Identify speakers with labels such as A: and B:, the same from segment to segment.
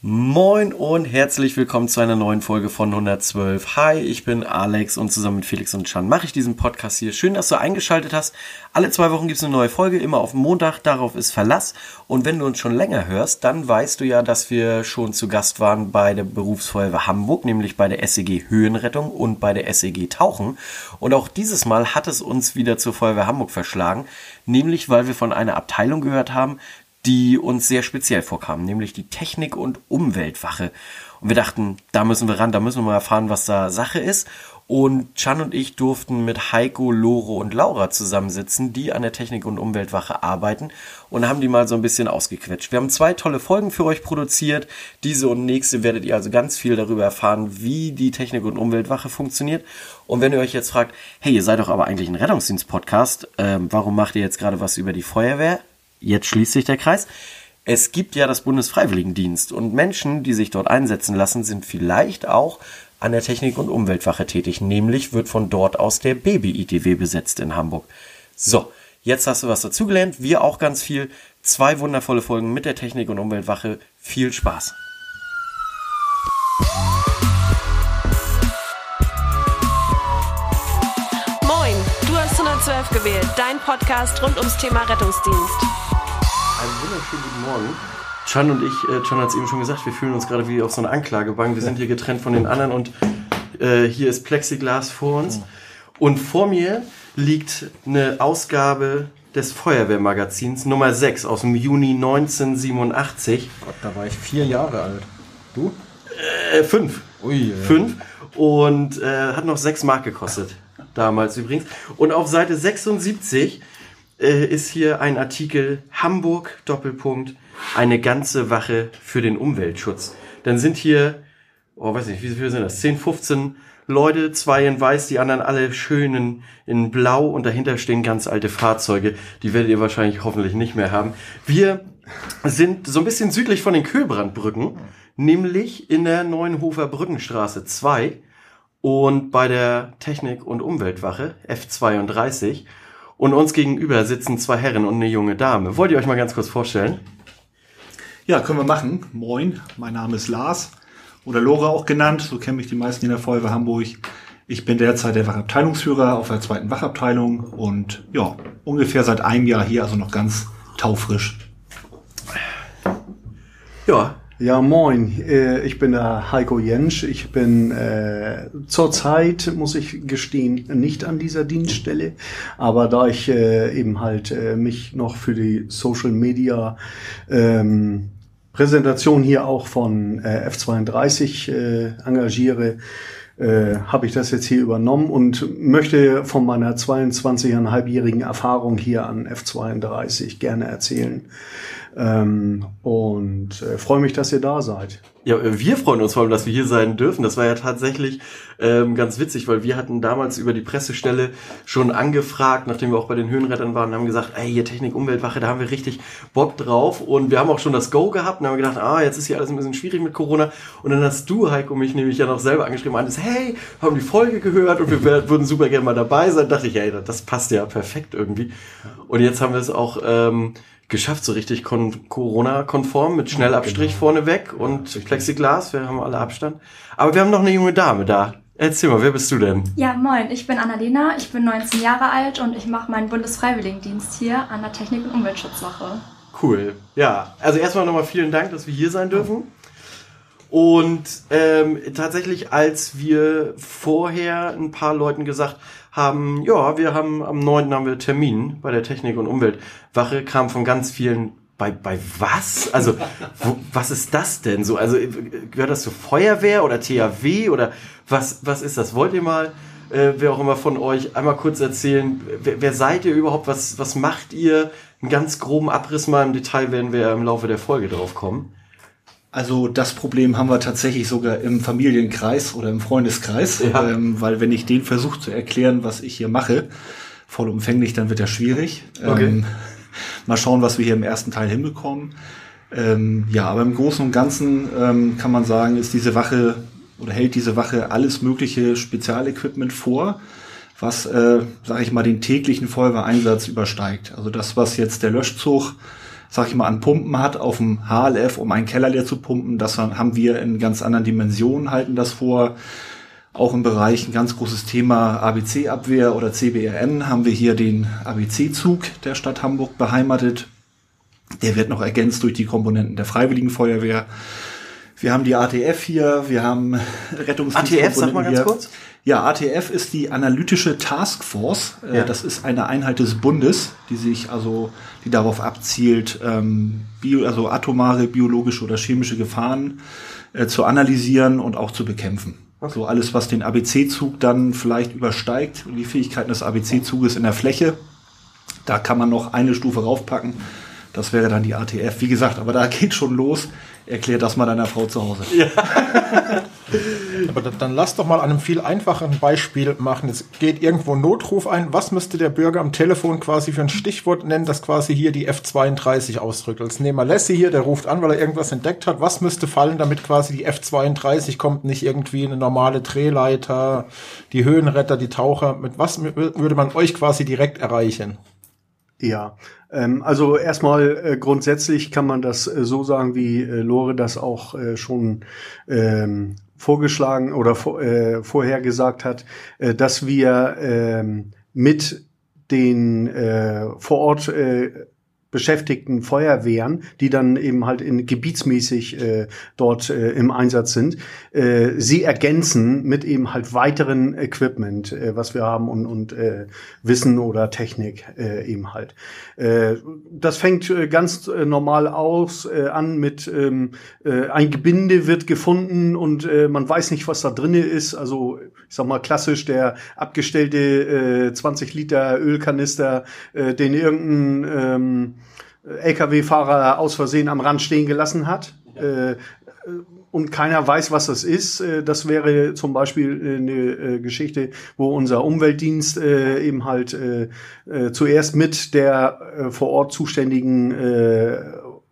A: Moin und herzlich willkommen zu einer neuen Folge von 112. Hi, ich bin Alex und zusammen mit Felix und Chan mache ich diesen Podcast hier. Schön, dass du eingeschaltet hast. Alle zwei Wochen gibt es eine neue Folge, immer auf Montag, darauf ist Verlass. Und wenn du uns schon länger hörst, dann weißt du ja, dass wir schon zu Gast waren bei der Berufsfeuerwehr Hamburg, nämlich bei der SEG Höhenrettung und bei der SEG Tauchen. Und auch dieses Mal hat es uns wieder zur Feuerwehr Hamburg verschlagen, nämlich weil wir von einer Abteilung gehört haben, die uns sehr speziell vorkamen, nämlich die Technik- und Umweltwache. Und wir dachten, da müssen wir ran, da müssen wir mal erfahren, was da Sache ist. Und Chan und ich durften mit Heiko, Loro und Laura zusammensitzen, die an der Technik- und Umweltwache arbeiten und haben die mal so ein bisschen ausgequetscht. Wir haben zwei tolle Folgen für euch produziert. Diese und nächste werdet ihr also ganz viel darüber erfahren, wie die Technik- und Umweltwache funktioniert. Und wenn ihr euch jetzt fragt, hey, ihr seid doch aber eigentlich ein Rettungsdienst-Podcast, ähm, warum macht ihr jetzt gerade was über die Feuerwehr? Jetzt schließt sich der Kreis. Es gibt ja das Bundesfreiwilligendienst und Menschen, die sich dort einsetzen lassen, sind vielleicht auch an der Technik- und Umweltwache tätig. Nämlich wird von dort aus der Baby-ITW besetzt in Hamburg. So, jetzt hast du was dazugelernt. Wir auch ganz viel. Zwei wundervolle Folgen mit der Technik- und Umweltwache. Viel Spaß.
B: Moin, du hast 112 gewählt, dein Podcast rund ums Thema Rettungsdienst.
A: Einen wunderschönen guten Morgen. Chan und ich, äh, Chan hat es eben schon gesagt, wir fühlen uns gerade wie auf so einer Anklagebank. Wir sind hier getrennt von den anderen und äh, hier ist Plexiglas vor uns. Und vor mir liegt eine Ausgabe des Feuerwehrmagazins Nummer 6 aus dem Juni 1987.
C: Gott, da war ich vier Jahre alt. Du?
A: Äh, fünf.
C: Ui.
A: Fünf. Und äh, hat noch sechs Mark gekostet. Damals übrigens. Und auf Seite 76 äh, ist hier ein Artikel Hamburg, Doppelpunkt, eine ganze Wache für den Umweltschutz. Dann sind hier, oh, weiß nicht, wie viele sind das? 10, 15 Leute, zwei in weiß, die anderen alle schön in, in blau und dahinter stehen ganz alte Fahrzeuge. Die werdet ihr wahrscheinlich hoffentlich nicht mehr haben. Wir sind so ein bisschen südlich von den Köhlbrandbrücken, nämlich in der Neuenhofer Brückenstraße 2 und bei der Technik- und Umweltwache F32. Und uns gegenüber sitzen zwei Herren und eine junge Dame. Wollt ihr euch mal ganz kurz vorstellen?
D: Ja, können wir machen. Moin, mein Name ist Lars oder Lora auch genannt. So kennen mich die meisten in der Feuerwehr Hamburg. Ich bin derzeit der Wachabteilungsführer auf der zweiten Wachabteilung und ja, ungefähr seit einem Jahr hier, also noch ganz taufrisch.
A: Ja,
E: Ja, moin. Äh, Ich bin der Heiko Jensch. Ich bin äh, zurzeit, muss ich gestehen, nicht an dieser Dienststelle. Aber da ich äh, eben halt äh, mich noch für die Social Media ähm, Präsentation hier auch von äh, F32 äh, engagiere, äh, habe ich das jetzt hier übernommen und möchte von meiner 22,5-jährigen Erfahrung hier an F32 gerne erzählen. Ähm, und äh, freue mich, dass ihr da seid.
A: Ja, wir freuen uns vor allem, dass wir hier sein dürfen. Das war ja tatsächlich ähm, ganz witzig, weil wir hatten damals über die Pressestelle schon angefragt, nachdem wir auch bei den Höhenrettern waren, haben gesagt, ey, hier Technik Umweltwache, da haben wir richtig Bock drauf. Und wir haben auch schon das Go gehabt und haben gedacht, ah, jetzt ist hier alles ein bisschen schwierig mit Corona. Und dann hast du, Heiko, mich nämlich ja noch selber angeschrieben meintest, hey, haben die Folge gehört und wir würden super gerne mal dabei sein. Da dachte ich, ey, das passt ja perfekt irgendwie. Und jetzt haben wir es auch ähm, geschafft, so richtig kon Corona-konform mit Schnellabstrich vorne weg und Plexiglas. Wir haben alle Abstand. Aber wir haben noch eine junge Dame da. Erzähl mal, wer bist du denn?
F: Ja, moin, ich bin Annalena, ich bin 19 Jahre alt und ich mache meinen Bundesfreiwilligendienst hier an der Technik- und Umweltschutzwache.
A: Cool. Ja, also erstmal nochmal vielen Dank, dass wir hier sein dürfen. Und ähm, tatsächlich, als wir vorher ein paar Leuten gesagt haben, ja, wir haben am 9. haben wir Termin bei der Technik- und Umweltwache, kam von ganz vielen bei, bei was? Also, wo, was ist das denn so? Also, gehört das zur Feuerwehr oder THW oder was, was ist das? Wollt ihr mal, äh, wer auch immer von euch, einmal kurz erzählen, wer, wer seid ihr überhaupt? Was, was macht ihr? Einen ganz groben Abriss mal im Detail werden wir im Laufe der Folge drauf kommen.
D: Also das Problem haben wir tatsächlich sogar im Familienkreis oder im Freundeskreis,
A: Ja.
D: ähm, weil wenn ich den versuche zu erklären, was ich hier mache, vollumfänglich, dann wird er schwierig.
A: Okay.
D: Ähm, mal schauen, was wir hier im ersten Teil hinbekommen. Ähm, ja, aber im Großen und Ganzen ähm, kann man sagen, ist diese Wache oder hält diese Wache alles mögliche Spezialequipment vor, was, äh, sage ich mal, den täglichen Feuerwehreinsatz übersteigt. Also das, was jetzt der Löschzug sag ich mal, an Pumpen hat auf dem HLF, um einen Keller leer zu pumpen. Das haben wir in ganz anderen Dimensionen, halten das vor. Auch im Bereich ein ganz großes Thema ABC-Abwehr oder CBRN haben wir hier den ABC-Zug der Stadt Hamburg beheimatet. Der wird noch ergänzt durch die Komponenten der Freiwilligen Feuerwehr. Wir haben die ATF hier, wir haben Rettungsdienste.
A: ATF, sag mal ganz
D: hier.
A: kurz.
D: Ja, ATF ist die analytische Taskforce. Äh,
A: Ja.
D: Das ist eine Einheit des Bundes, die sich also, die darauf abzielt, ähm, bio, also atomare, biologische oder chemische Gefahren äh, zu analysieren und auch zu bekämpfen. So alles, was den ABC-Zug dann vielleicht übersteigt, die Fähigkeiten des ABC-Zuges in der Fläche, da kann man noch eine Stufe raufpacken. Das wäre dann die ATF. Wie gesagt, aber da geht schon los. Erklär das mal deiner Frau zu Hause.
C: Aber da- dann lass doch mal an einem viel einfacheren Beispiel machen. Es geht irgendwo ein Notruf ein. Was müsste der Bürger am Telefon quasi für ein Stichwort nennen, das quasi hier die F32 ausdrückt? Als nehmen wir hier, der ruft an, weil er irgendwas entdeckt hat. Was müsste fallen, damit quasi die F32 kommt, nicht irgendwie eine normale Drehleiter, die Höhenretter, die Taucher? Mit was würde man euch quasi direkt erreichen?
E: Ja, ähm, also erstmal äh, grundsätzlich kann man das äh, so sagen, wie äh, Lore das auch äh, schon ähm, vorgeschlagen oder vor, äh, vorher gesagt hat, äh, dass wir ähm, mit den äh, vor Ort äh, beschäftigten Feuerwehren, die dann eben halt in gebietsmäßig äh, dort äh, im Einsatz sind, äh, sie ergänzen mit eben halt weiteren Equipment, äh, was wir haben und, und äh, Wissen oder Technik äh, eben halt. Äh, das fängt äh, ganz äh, normal aus äh, an mit ähm, äh, ein Gebinde wird gefunden und äh, man weiß nicht, was da drinne ist. Also ich sag mal klassisch der abgestellte äh, 20 Liter Ölkanister, äh, den irgendein ähm, LKW-Fahrer aus Versehen am Rand stehen gelassen hat. Äh, und keiner weiß, was das ist. Äh, Das wäre zum Beispiel äh, eine äh, Geschichte, wo unser Umweltdienst eben halt zuerst mit der vor Ort zuständigen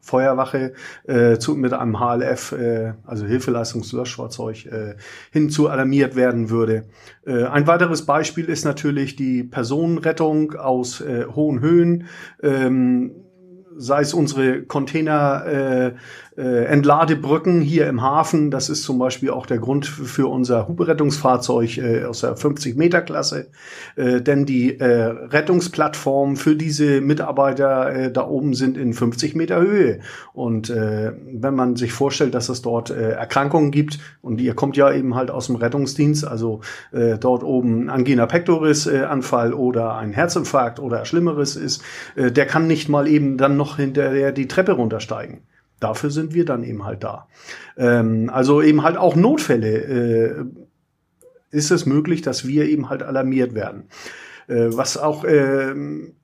E: Feuerwache äh, zu, mit einem HLF, äh, also Hilfeleistungslöschfahrzeug, äh, hinzu alarmiert werden würde. Äh, ein weiteres Beispiel ist natürlich die Personenrettung aus äh, hohen Höhen. Ähm, sei es unsere Container äh, äh, Entladebrücken hier im Hafen. Das ist zum Beispiel auch der Grund für unser Huberettungsfahrzeug äh, aus der 50 Meter Klasse, äh, denn die äh, Rettungsplattformen für diese Mitarbeiter äh, da oben sind in 50 Meter Höhe. Und äh, wenn man sich vorstellt, dass es dort äh, Erkrankungen gibt und ihr kommt ja eben halt aus dem Rettungsdienst, also äh, dort oben Angina pectoris äh, Anfall oder ein Herzinfarkt oder Schlimmeres ist, äh, der kann nicht mal eben dann noch hinterher die Treppe runtersteigen. Dafür sind wir dann eben halt da. Ähm, also eben halt auch Notfälle äh, ist es möglich, dass wir eben halt alarmiert werden. Äh, was auch äh,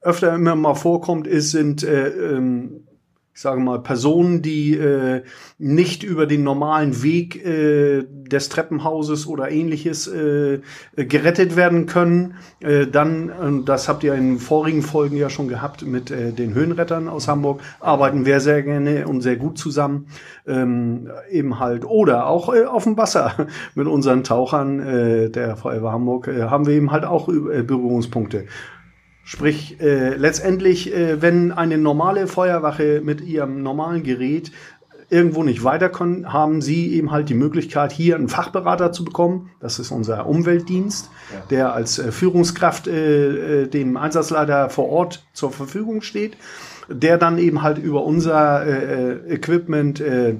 E: öfter immer mal vorkommt, ist, sind äh, ähm, ich sage mal, Personen, die äh, nicht über den normalen Weg äh, des Treppenhauses oder ähnliches äh, gerettet werden können, äh, dann, das habt ihr in vorigen Folgen ja schon gehabt mit äh, den Höhenrettern aus Hamburg, arbeiten wir sehr gerne und sehr gut zusammen, ähm, eben halt, oder auch äh, auf dem Wasser mit unseren Tauchern äh, der Feuerwehr Hamburg äh, haben wir eben halt auch äh, Berührungspunkte. Sprich, äh, letztendlich, äh, wenn eine normale Feuerwache mit ihrem normalen Gerät irgendwo nicht weiter können, haben sie eben halt die Möglichkeit, hier einen Fachberater zu bekommen. Das ist unser Umweltdienst, der als äh, Führungskraft äh, äh, dem Einsatzleiter vor Ort zur Verfügung steht, der dann eben halt über unser äh, äh, Equipment äh,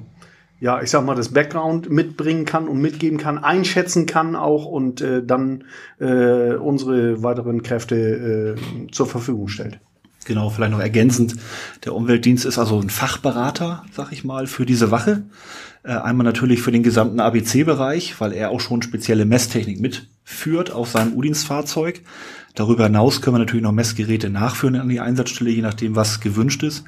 E: ja, ich sag mal, das Background mitbringen kann und mitgeben kann, einschätzen kann auch und äh, dann äh, unsere weiteren Kräfte äh, zur Verfügung stellt.
D: Genau, vielleicht noch ergänzend. Der Umweltdienst ist also ein Fachberater, sag ich mal, für diese Wache. Äh, einmal natürlich für den gesamten ABC-Bereich, weil er auch schon spezielle Messtechnik mitführt auf seinem U-Dienstfahrzeug. Darüber hinaus können wir natürlich noch Messgeräte nachführen an die Einsatzstelle, je nachdem, was gewünscht ist.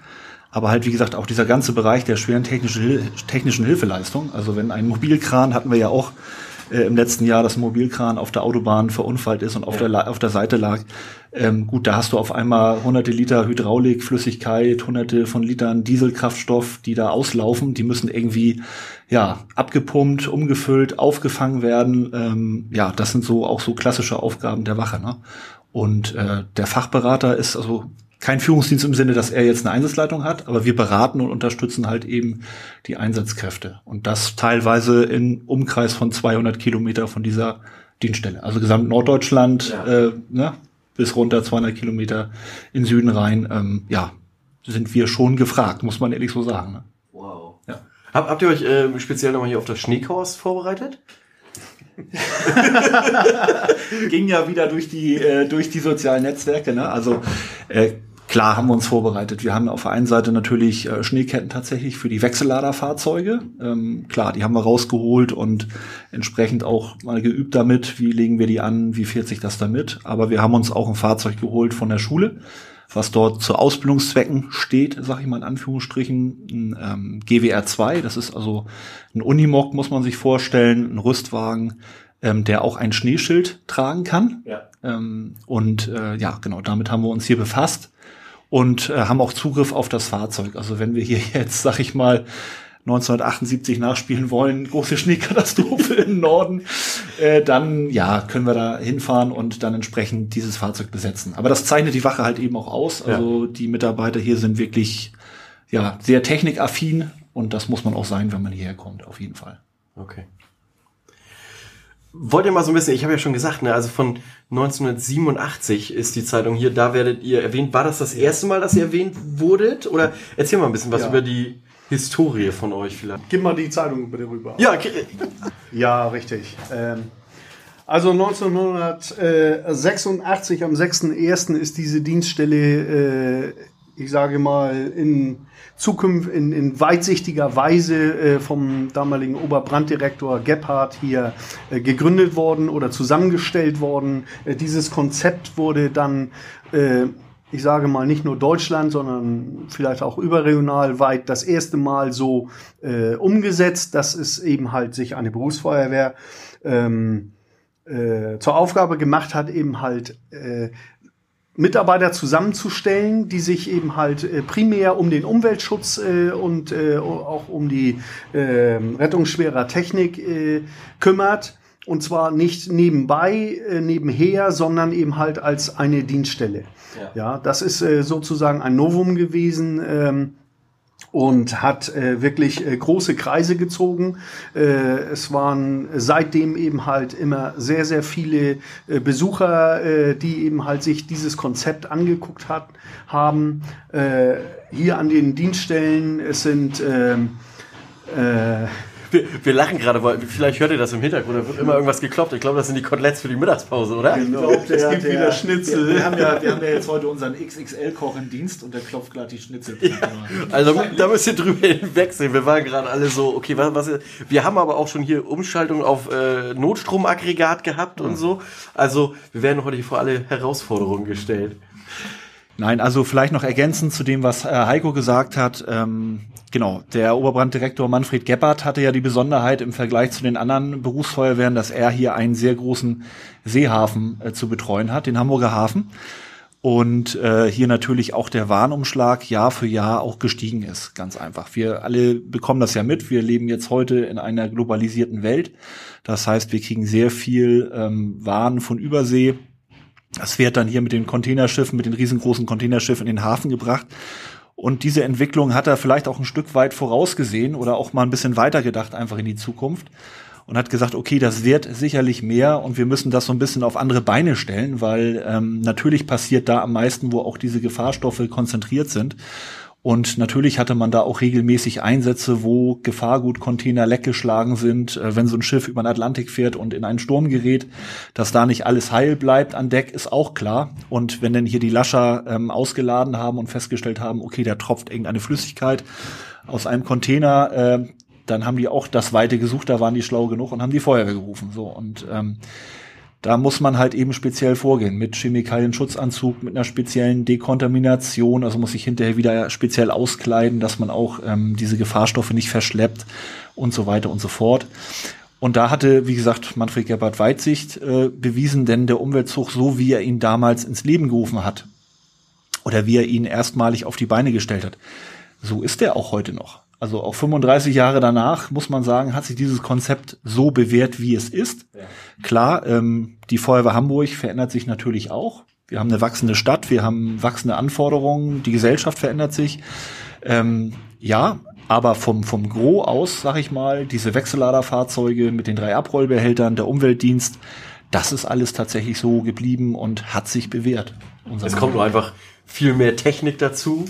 D: Aber halt, wie gesagt, auch dieser ganze Bereich der schweren technischen, Hil technischen Hilfeleistung. Also wenn ein Mobilkran, hatten wir ja auch äh, im letzten Jahr, dass ein Mobilkran auf der Autobahn verunfallt ist und auf, der, La- auf der Seite lag. Ähm, gut, da hast du auf einmal hunderte Liter Hydraulik, Flüssigkeit, hunderte von Litern Dieselkraftstoff, die da auslaufen. Die müssen irgendwie, ja, abgepumpt, umgefüllt, aufgefangen werden. Ähm, ja, das sind so auch so klassische Aufgaben der Wache. Ne? Und äh, der Fachberater ist also kein Führungsdienst im Sinne, dass er jetzt eine Einsatzleitung hat, aber wir beraten und unterstützen halt eben die Einsatzkräfte. Und das teilweise in Umkreis von 200 Kilometer von dieser Dienststelle. Also gesamt Norddeutschland, ja. äh, ne, bis runter 200 Kilometer in Süden rein. Ähm, ja, sind wir schon gefragt, muss man ehrlich so sagen. Ne?
A: Wow. Ja. Hab, habt ihr euch äh, speziell nochmal hier auf das Schneekors vorbereitet?
D: Ging ja wieder durch die, äh, durch die sozialen Netzwerke. Ne? Also äh, klar haben wir uns vorbereitet. Wir haben auf der einen Seite natürlich äh, Schneeketten tatsächlich für die Wechselladerfahrzeuge. Ähm, klar, die haben wir rausgeholt und entsprechend auch mal geübt damit, wie legen wir die an, wie fährt sich das damit. Aber wir haben uns auch ein Fahrzeug geholt von der Schule was dort zu Ausbildungszwecken steht, sage ich mal in Anführungsstrichen, ein ähm, GWR 2, das ist also ein Unimog, muss man sich vorstellen, ein Rüstwagen, ähm, der auch ein Schneeschild tragen kann. Ja. Ähm, und äh, ja, genau, damit haben wir uns hier befasst und äh, haben auch Zugriff auf das Fahrzeug. Also wenn wir hier jetzt, sag ich mal, 1978 nachspielen wollen, große Schneekatastrophe im Norden, äh, dann ja, können wir da hinfahren und dann entsprechend dieses Fahrzeug besetzen. Aber das zeichnet die Wache halt eben auch aus. Also ja. die Mitarbeiter hier sind wirklich ja sehr technikaffin und das muss man auch sein, wenn man hierher kommt, auf jeden Fall.
A: Okay. Wollt ihr mal so ein bisschen, ich habe ja schon gesagt, ne, also von 1987 ist die Zeitung hier, da werdet ihr erwähnt. War das das erste Mal, dass ihr erwähnt wurdet? Oder erzähl mal ein bisschen was ja. über die Historie von euch vielleicht.
E: Gib mal die Zeitung bitte rüber.
A: Ja, okay.
E: ja, richtig. Ähm, also 1986 am 6.1. ist diese Dienststelle, äh, ich sage mal, in Zukunft in, in weitsichtiger Weise äh, vom damaligen Oberbranddirektor Gebhardt hier äh, gegründet worden oder zusammengestellt worden. Äh, dieses Konzept wurde dann äh, ich sage mal nicht nur Deutschland, sondern vielleicht auch überregional weit das erste Mal so äh, umgesetzt, dass es eben halt sich eine Berufsfeuerwehr ähm, äh, zur Aufgabe gemacht hat, eben halt Mitarbeiter zusammenzustellen, die sich eben halt äh, primär um den Umweltschutz äh, und äh, auch um die äh, Rettung schwerer Technik kümmert und zwar nicht nebenbei, nebenher, sondern eben halt als eine Dienststelle. Ja, ja das ist sozusagen ein Novum gewesen. Und hat äh, wirklich äh, große Kreise gezogen. Äh, es waren seitdem eben halt immer sehr, sehr viele äh, Besucher, äh, die eben halt sich dieses Konzept angeguckt hat, haben. Äh, hier an den Dienststellen, es sind ähm, äh,
A: wir, wir lachen gerade, weil vielleicht hört ihr das im Hintergrund, da wird immer irgendwas gekloppt. Ich glaube, das sind die Koteletts für die Mittagspause, oder?
D: Genau. Ich glaub, der, es gibt der, wieder Schnitzel. Wir, wir, haben ja, wir haben ja jetzt heute unseren XXL-Koch im Dienst und der klopft gerade die Schnitzel. Ja,
A: also da müsst ihr drüber hinwegsehen. Wir waren gerade alle so, okay, was, was wir haben aber auch schon hier Umschaltung auf äh, Notstromaggregat gehabt mhm. und so. Also wir werden heute hier vor alle Herausforderungen gestellt.
D: Nein, also vielleicht noch ergänzend zu dem, was äh, Heiko gesagt hat. Ähm, genau, der Oberbranddirektor Manfred Gebhardt hatte ja die Besonderheit im Vergleich zu den anderen Berufsfeuerwehren, dass er hier einen sehr großen Seehafen äh, zu betreuen hat, den Hamburger Hafen. Und äh, hier natürlich auch der Warnumschlag Jahr für Jahr auch gestiegen ist, ganz einfach. Wir alle bekommen das ja mit. Wir leben jetzt heute in einer globalisierten Welt. Das heißt, wir kriegen sehr viel ähm, Waren von Übersee das wird dann hier mit den Containerschiffen, mit den riesengroßen Containerschiffen in den Hafen gebracht. Und diese Entwicklung hat er vielleicht auch ein Stück weit vorausgesehen oder auch mal ein bisschen weiter gedacht, einfach in die Zukunft. Und hat gesagt, okay, das wird sicherlich mehr und wir müssen das so ein bisschen auf andere Beine stellen, weil ähm, natürlich passiert da am meisten, wo auch diese Gefahrstoffe konzentriert sind. Und natürlich hatte man da auch regelmäßig Einsätze, wo Gefahrgutcontainer leckgeschlagen sind, äh, wenn so ein Schiff über den Atlantik fährt und in einen Sturm gerät, dass da nicht alles heil bleibt an Deck, ist auch klar. Und wenn dann hier die Lascher ähm, ausgeladen haben und festgestellt haben, okay, da tropft irgendeine Flüssigkeit aus einem Container, äh, dann haben die auch das Weite gesucht, da waren die schlau genug und haben die Feuerwehr gerufen. So und ähm, da muss man halt eben speziell vorgehen mit Chemikalien-Schutzanzug, mit einer speziellen Dekontamination. Also muss sich hinterher wieder speziell auskleiden, dass man auch ähm, diese Gefahrstoffe nicht verschleppt und so weiter und so fort. Und da hatte, wie gesagt, Manfred Gebhardt Weitsicht äh, bewiesen, denn der Umweltzug, so wie er ihn damals ins Leben gerufen hat, oder wie er ihn erstmalig auf die Beine gestellt hat, so ist er auch heute noch. Also auch 35 Jahre danach, muss man sagen, hat sich dieses Konzept so bewährt, wie es ist. Ja. Klar, ähm, die Feuerwehr Hamburg verändert sich natürlich auch. Wir haben eine wachsende Stadt, wir haben wachsende Anforderungen, die Gesellschaft verändert sich. Ähm, ja, aber vom, vom Gros aus, sag ich mal, diese Wechselladerfahrzeuge mit den drei Abrollbehältern, der Umweltdienst, das ist alles tatsächlich so geblieben und hat sich bewährt.
A: Es kommt nur einfach viel mehr Technik dazu.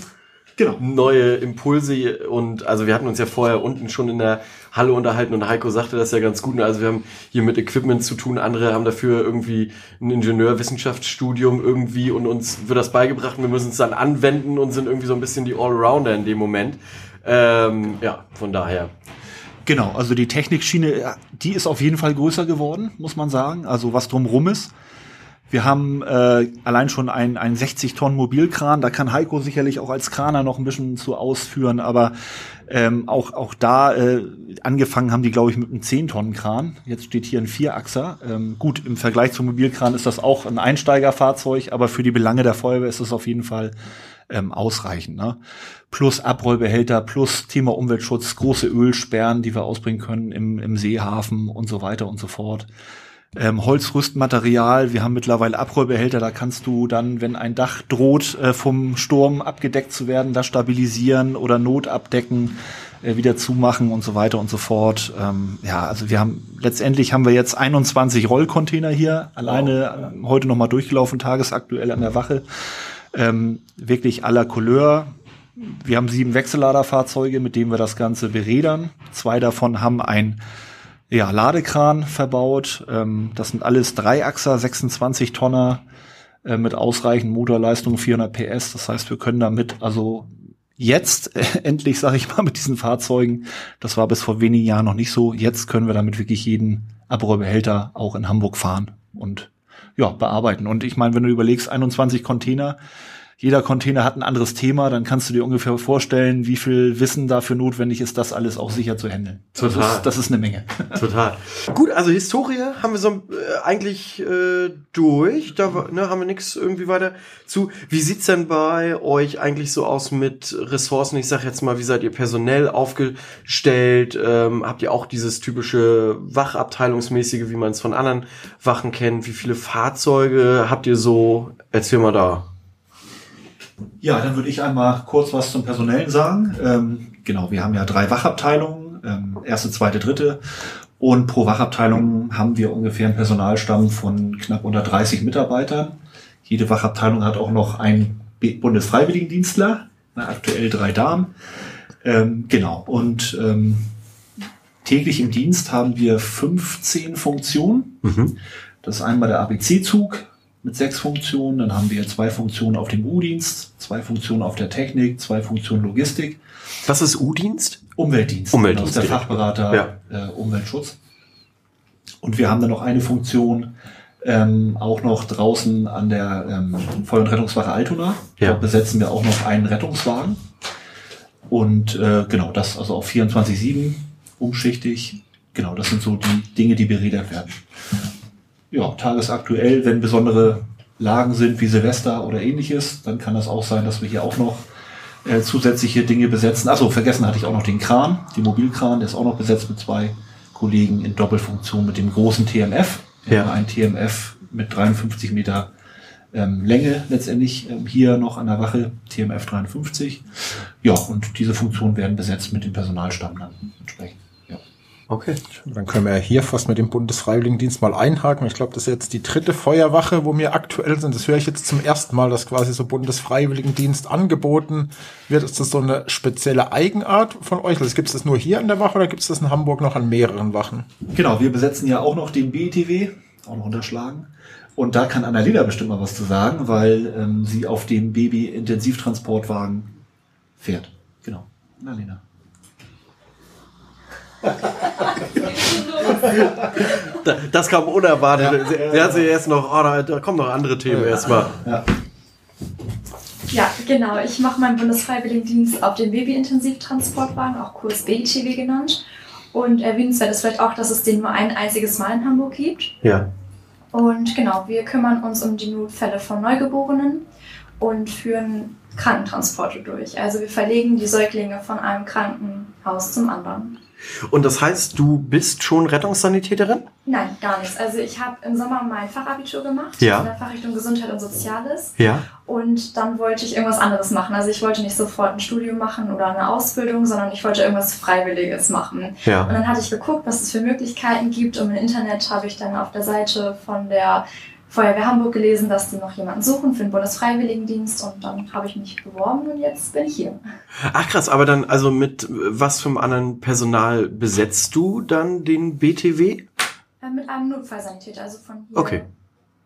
A: Genau. Neue Impulse und also wir hatten uns ja vorher unten schon in der Halle unterhalten und Heiko sagte das ja ganz gut. Also wir haben hier mit Equipment zu tun, andere haben dafür irgendwie ein Ingenieurwissenschaftsstudium irgendwie und uns wird das beigebracht und wir müssen es dann anwenden und sind irgendwie so ein bisschen die Allrounder in dem Moment. Ähm, ja, von daher.
D: Genau, also die Technikschiene, die ist auf jeden Fall größer geworden, muss man sagen. Also was drumrum ist. Wir haben äh, allein schon einen, einen 60 Tonnen Mobilkran. Da kann Heiko sicherlich auch als Kraner noch ein bisschen zu ausführen, aber ähm, auch auch da äh, angefangen haben die, glaube ich, mit einem 10 Tonnen Kran. Jetzt steht hier ein Vierachser. Ähm, gut, im Vergleich zum Mobilkran ist das auch ein Einsteigerfahrzeug, aber für die Belange der Feuerwehr ist es auf jeden Fall ähm, ausreichend. Ne? Plus Abrollbehälter, plus Thema Umweltschutz, große Ölsperren, die wir ausbringen können im, im Seehafen und so weiter und so fort ähm, Holzrüstmaterial. Wir haben mittlerweile Abrollbehälter, da kannst du dann, wenn ein Dach droht, äh, vom Sturm abgedeckt zu werden, das stabilisieren oder Not abdecken, äh, wieder zumachen und so weiter und so fort. Ähm, ja, also wir haben letztendlich haben wir jetzt 21 Rollcontainer hier, alleine oh, heute nochmal durchgelaufen, tagesaktuell an der Wache. Ähm, wirklich aller Couleur. Wir haben sieben Wechselladerfahrzeuge, mit denen wir das Ganze berädern. Zwei davon haben ein ja, Ladekran verbaut. Ähm, das sind alles Dreiachser, 26 Tonner äh, mit ausreichend Motorleistung, 400 PS. Das heißt, wir können damit also jetzt äh, endlich, sage ich mal, mit diesen Fahrzeugen, das war bis vor wenigen Jahren noch nicht so, jetzt können wir damit wirklich jeden Abrollbehälter auch in Hamburg fahren und ja, bearbeiten. Und ich meine, wenn du überlegst, 21 Container, jeder Container hat ein anderes Thema, dann kannst du dir ungefähr vorstellen, wie viel Wissen dafür notwendig ist, das alles auch sicher zu handeln.
A: Total.
D: Das ist, das ist eine Menge.
A: Total. Gut, also Historie haben wir so äh, eigentlich äh, durch. Da ne, haben wir nichts irgendwie weiter zu. Wie sieht's denn bei euch eigentlich so aus mit Ressourcen? Ich sag jetzt mal, wie seid ihr personell aufgestellt? Ähm, habt ihr auch dieses typische Wachabteilungsmäßige, wie man es von anderen Wachen kennt? Wie viele Fahrzeuge habt ihr so? Erzähl mal da.
D: Ja, dann würde ich einmal kurz was zum Personellen sagen. Ähm, genau, wir haben ja drei Wachabteilungen, ähm, erste, zweite, dritte. Und pro Wachabteilung haben wir ungefähr einen Personalstamm von knapp unter 30 Mitarbeitern. Jede Wachabteilung hat auch noch einen Bundesfreiwilligendienstler, aktuell drei Damen. Ähm, genau, und ähm, täglich im Dienst haben wir 15 Funktionen. Mhm. Das ist einmal der ABC-Zug, mit sechs Funktionen. Dann haben wir zwei Funktionen auf dem U-Dienst, zwei Funktionen auf der Technik, zwei Funktionen Logistik.
A: Was ist U-Dienst?
D: Umweltdienst.
A: Umweltdienst.
D: Genau, der Fachberater ja. äh, Umweltschutz. Und wir haben dann noch eine Funktion ähm, auch noch draußen an der ähm, Feuer- und Rettungswache Altona. Ja. Dort besetzen wir auch noch einen Rettungswagen. Und äh, genau, das also auf 24-7 umschichtig. Genau, das sind so die Dinge, die beredert werden ja, tagesaktuell, wenn besondere Lagen sind wie Silvester oder ähnliches, dann kann das auch sein, dass wir hier auch noch äh, zusätzliche Dinge besetzen. Achso, vergessen hatte ich auch noch den Kran, den Mobilkran, der ist auch noch besetzt mit zwei Kollegen in Doppelfunktion mit dem großen TMF. Ja. Ein TMF mit 53 Meter ähm, Länge letztendlich ähm, hier noch an der Wache, TMF 53. Ja, und diese Funktionen werden besetzt mit dem Personalstamm dann entsprechend.
C: Okay. Dann können wir hier fast mit dem Bundesfreiwilligendienst mal einhaken. Ich glaube, das ist jetzt die dritte Feuerwache, wo wir aktuell sind. Das höre ich jetzt zum ersten Mal, dass quasi so Bundesfreiwilligendienst angeboten wird. Ist das so eine spezielle Eigenart von euch? Also gibt es das nur hier in der Wache oder gibt es das in Hamburg noch an mehreren Wachen?
D: Genau, wir besetzen ja auch noch den BTW, auch noch unterschlagen. Und da kann Annalena bestimmt mal was zu sagen, weil ähm, sie auf dem Baby-Intensivtransportwagen fährt. Genau, Annalena
A: das kam unerwartet. Ja, sie, sie hat sich erst noch, oh, da, da kommen noch andere Themen ja, erstmal.
F: Ja. ja, genau. Ich mache meinen Bundesfreiwilligendienst auf dem Babyintensivtransportwagen, auch kurz BITW genannt. Und erwähnenswert ist vielleicht auch, dass es den nur ein einziges Mal in Hamburg gibt.
A: Ja.
F: Und genau, wir kümmern uns um die Notfälle von Neugeborenen und führen Krankentransporte durch. Also wir verlegen die Säuglinge von einem Krankenhaus zum anderen.
A: Und das heißt, du bist schon Rettungssanitäterin?
F: Nein, gar nichts. Also ich habe im Sommer mein Fachabitur gemacht
A: Ja.
F: in der Fachrichtung Gesundheit und Soziales.
A: Ja.
F: Und dann wollte ich irgendwas anderes machen. Also ich wollte nicht sofort ein Studium machen oder eine Ausbildung, sondern ich wollte irgendwas Freiwilliges machen. Und
A: Ja.
F: dann hatte ich geguckt, was es für Möglichkeiten gibt. Und im Internet habe ich dann auf der Seite von der Feuerwehr Hamburg gelesen, dass die noch jemanden suchen für den Bundesfreiwilligendienst. Und dann habe ich mich beworben und jetzt bin ich hier.
A: Ach krass, aber dann, also mit was für einem anderen Personal besetzt du dann den BTW?
F: Äh, mit einem Notfallsanitäter, also von hier,
A: Okay.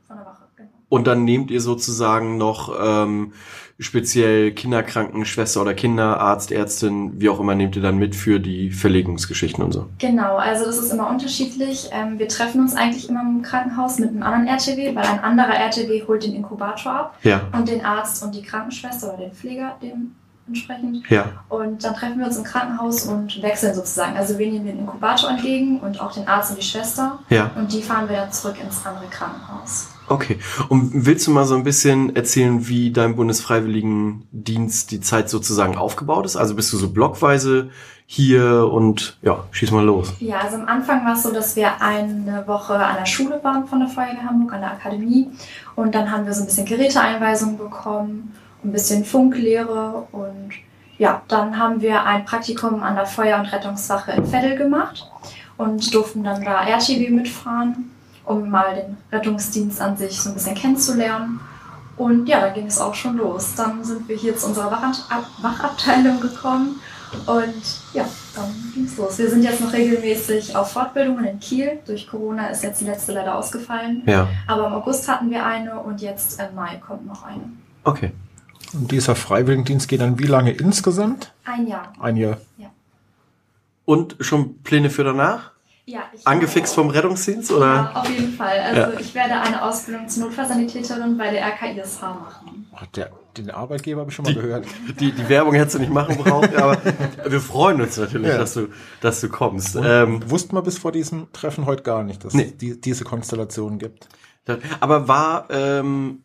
F: von der Wache. Genau.
A: Und dann nehmt ihr sozusagen noch ähm, speziell Kinderkrankenschwester oder Kinderarzt, Ärztin, wie auch immer, nehmt ihr dann mit für die Verlegungsgeschichten und so.
F: Genau, also das ist immer unterschiedlich. Ähm, wir treffen uns eigentlich immer im Krankenhaus mit einem anderen RTW, weil ein anderer RTW holt den Inkubator ab
A: Ja,
F: und den Arzt und die Krankenschwester oder den Pfleger dementsprechend.
A: ja,
F: Und dann treffen wir uns im Krankenhaus und wechseln sozusagen. Also wir nehmen den Inkubator entgegen und auch den Arzt und die Schwester
A: ja.
F: und die fahren wir dann zurück ins andere Krankenhaus.
A: Okay. Und willst du mal so ein bisschen erzählen, wie dein Bundesfreiwilligendienst die Zeit sozusagen aufgebaut ist? Also bist du so blockweise hier und ja, schieß mal los.
F: Ja, also am Anfang war es so, dass wir eine Woche an der Schule waren von der Feuerwehr Hamburg, an der Akademie. Und dann haben wir so ein bisschen Geräteeinweisungen bekommen, ein bisschen Funklehre und ja, dann haben wir ein Praktikum an der Feuer- und Rettungswache in Veddel gemacht und durften dann da RTW mitfahren, um mal den Rettungsdienst an sich so ein bisschen kennenzulernen. Und ja, da ging es auch schon los. Dann sind wir hier zu unserer Wachab Wachabteilung gekommen und ja, dann ging es los. Wir sind jetzt noch regelmäßig auf Fortbildungen in Kiel. Durch Corona ist jetzt die letzte leider ausgefallen.
A: Ja,
F: Aber im August hatten wir eine und jetzt im Mai kommt noch eine.
A: okay.
C: Und dieser Freiwilligendienst geht dann wie lange insgesamt?
F: Ein Jahr.
C: Ein Jahr.
A: Und schon Pläne für danach?
F: Ja, ich
A: Angefixt vom Rettungsdienst oder?
F: Ja, auf jeden Fall. Also
A: Ja.
F: ich werde eine Ausbildung zur Notfallsanitäterin bei der RKISH machen.
C: Ach, Der, den Arbeitgeber habe ich schon mal gehört.
A: Die, die Werbung hättest du nicht machen brauchen, aber wir freuen uns natürlich,
C: Ja.
A: dass du, dass du kommst. Ähm,
C: Wussten wir bis vor diesem Treffen heute gar nicht, dass
A: Nee.
C: es die, diese Konstellation gibt.
A: aber war, ähm,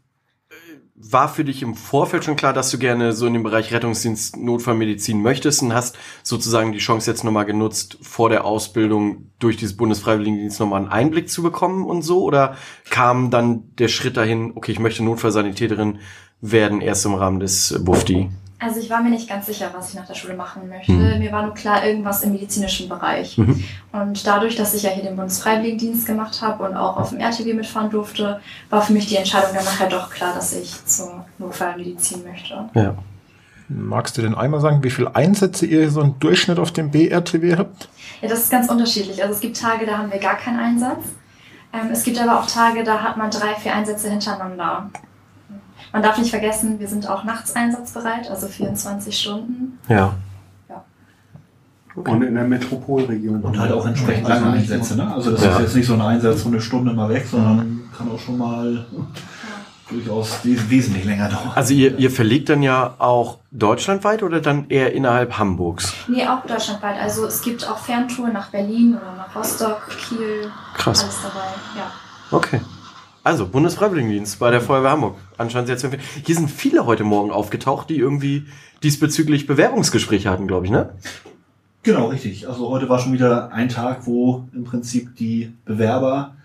A: war für dich im Vorfeld schon klar, dass du gerne so in dem Bereich Rettungsdienst Notfallmedizin möchtest und hast sozusagen die Chance jetzt nochmal genutzt, vor der Ausbildung durch dieses Bundesfreiwilligendienst nochmal einen Einblick zu bekommen und so? Oder kam dann der Schritt dahin, okay, ich möchte Notfallsanitäterin werden, erst im Rahmen des äh, BUFDI?
F: Also ich war mir nicht ganz sicher, was ich nach der Schule machen möchte.
A: Mhm.
F: Mir war nur klar, irgendwas im medizinischen Bereich.
A: Mhm.
F: Und dadurch, dass ich ja hier den Bundesfreiwilligendienst gemacht habe und auch auf dem RTW mitfahren durfte, war für mich die Entscheidung dann nachher doch klar, dass ich zur Notfallmedizin möchte.
A: Ja.
C: Magst du denn einmal sagen, wie viele Einsätze ihr so im Durchschnitt auf dem BRTW habt?
F: Ja, das ist ganz unterschiedlich. Also es gibt Tage, da haben wir gar keinen Einsatz. Ähm, es gibt aber auch Tage, da hat man drei, vier Einsätze hintereinander. Man darf nicht vergessen, wir sind auch nachts einsatzbereit, also 24 Stunden.
A: Ja.
E: Und in der Metropolregion.
D: Und halt auch entsprechend lange Einsätze. Ne? Also das
A: Ja.
D: ist jetzt nicht so ein Einsatz von eine Stunde mal weg, sondern kann auch schon mal durchaus wes- wesentlich länger dauern.
A: Also ihr, ihr verlegt dann ja auch deutschlandweit oder dann eher innerhalb Hamburgs?
F: Nee, auch deutschlandweit. Also es gibt auch Ferntouren nach Berlin oder nach Rostock, Kiel,
A: Krass.
F: alles dabei. Ja.
A: Okay. Also, Bundesfreiwilligendienst bei der Feuerwehr Hamburg. Anscheinend sehr zu empfehlen. Hier sind viele heute Morgen aufgetaucht, die irgendwie diesbezüglich Bewerbungsgespräche hatten, glaube ich, ne?
D: Genau, richtig. Also heute war schon wieder ein Tag, wo im Prinzip die Bewerber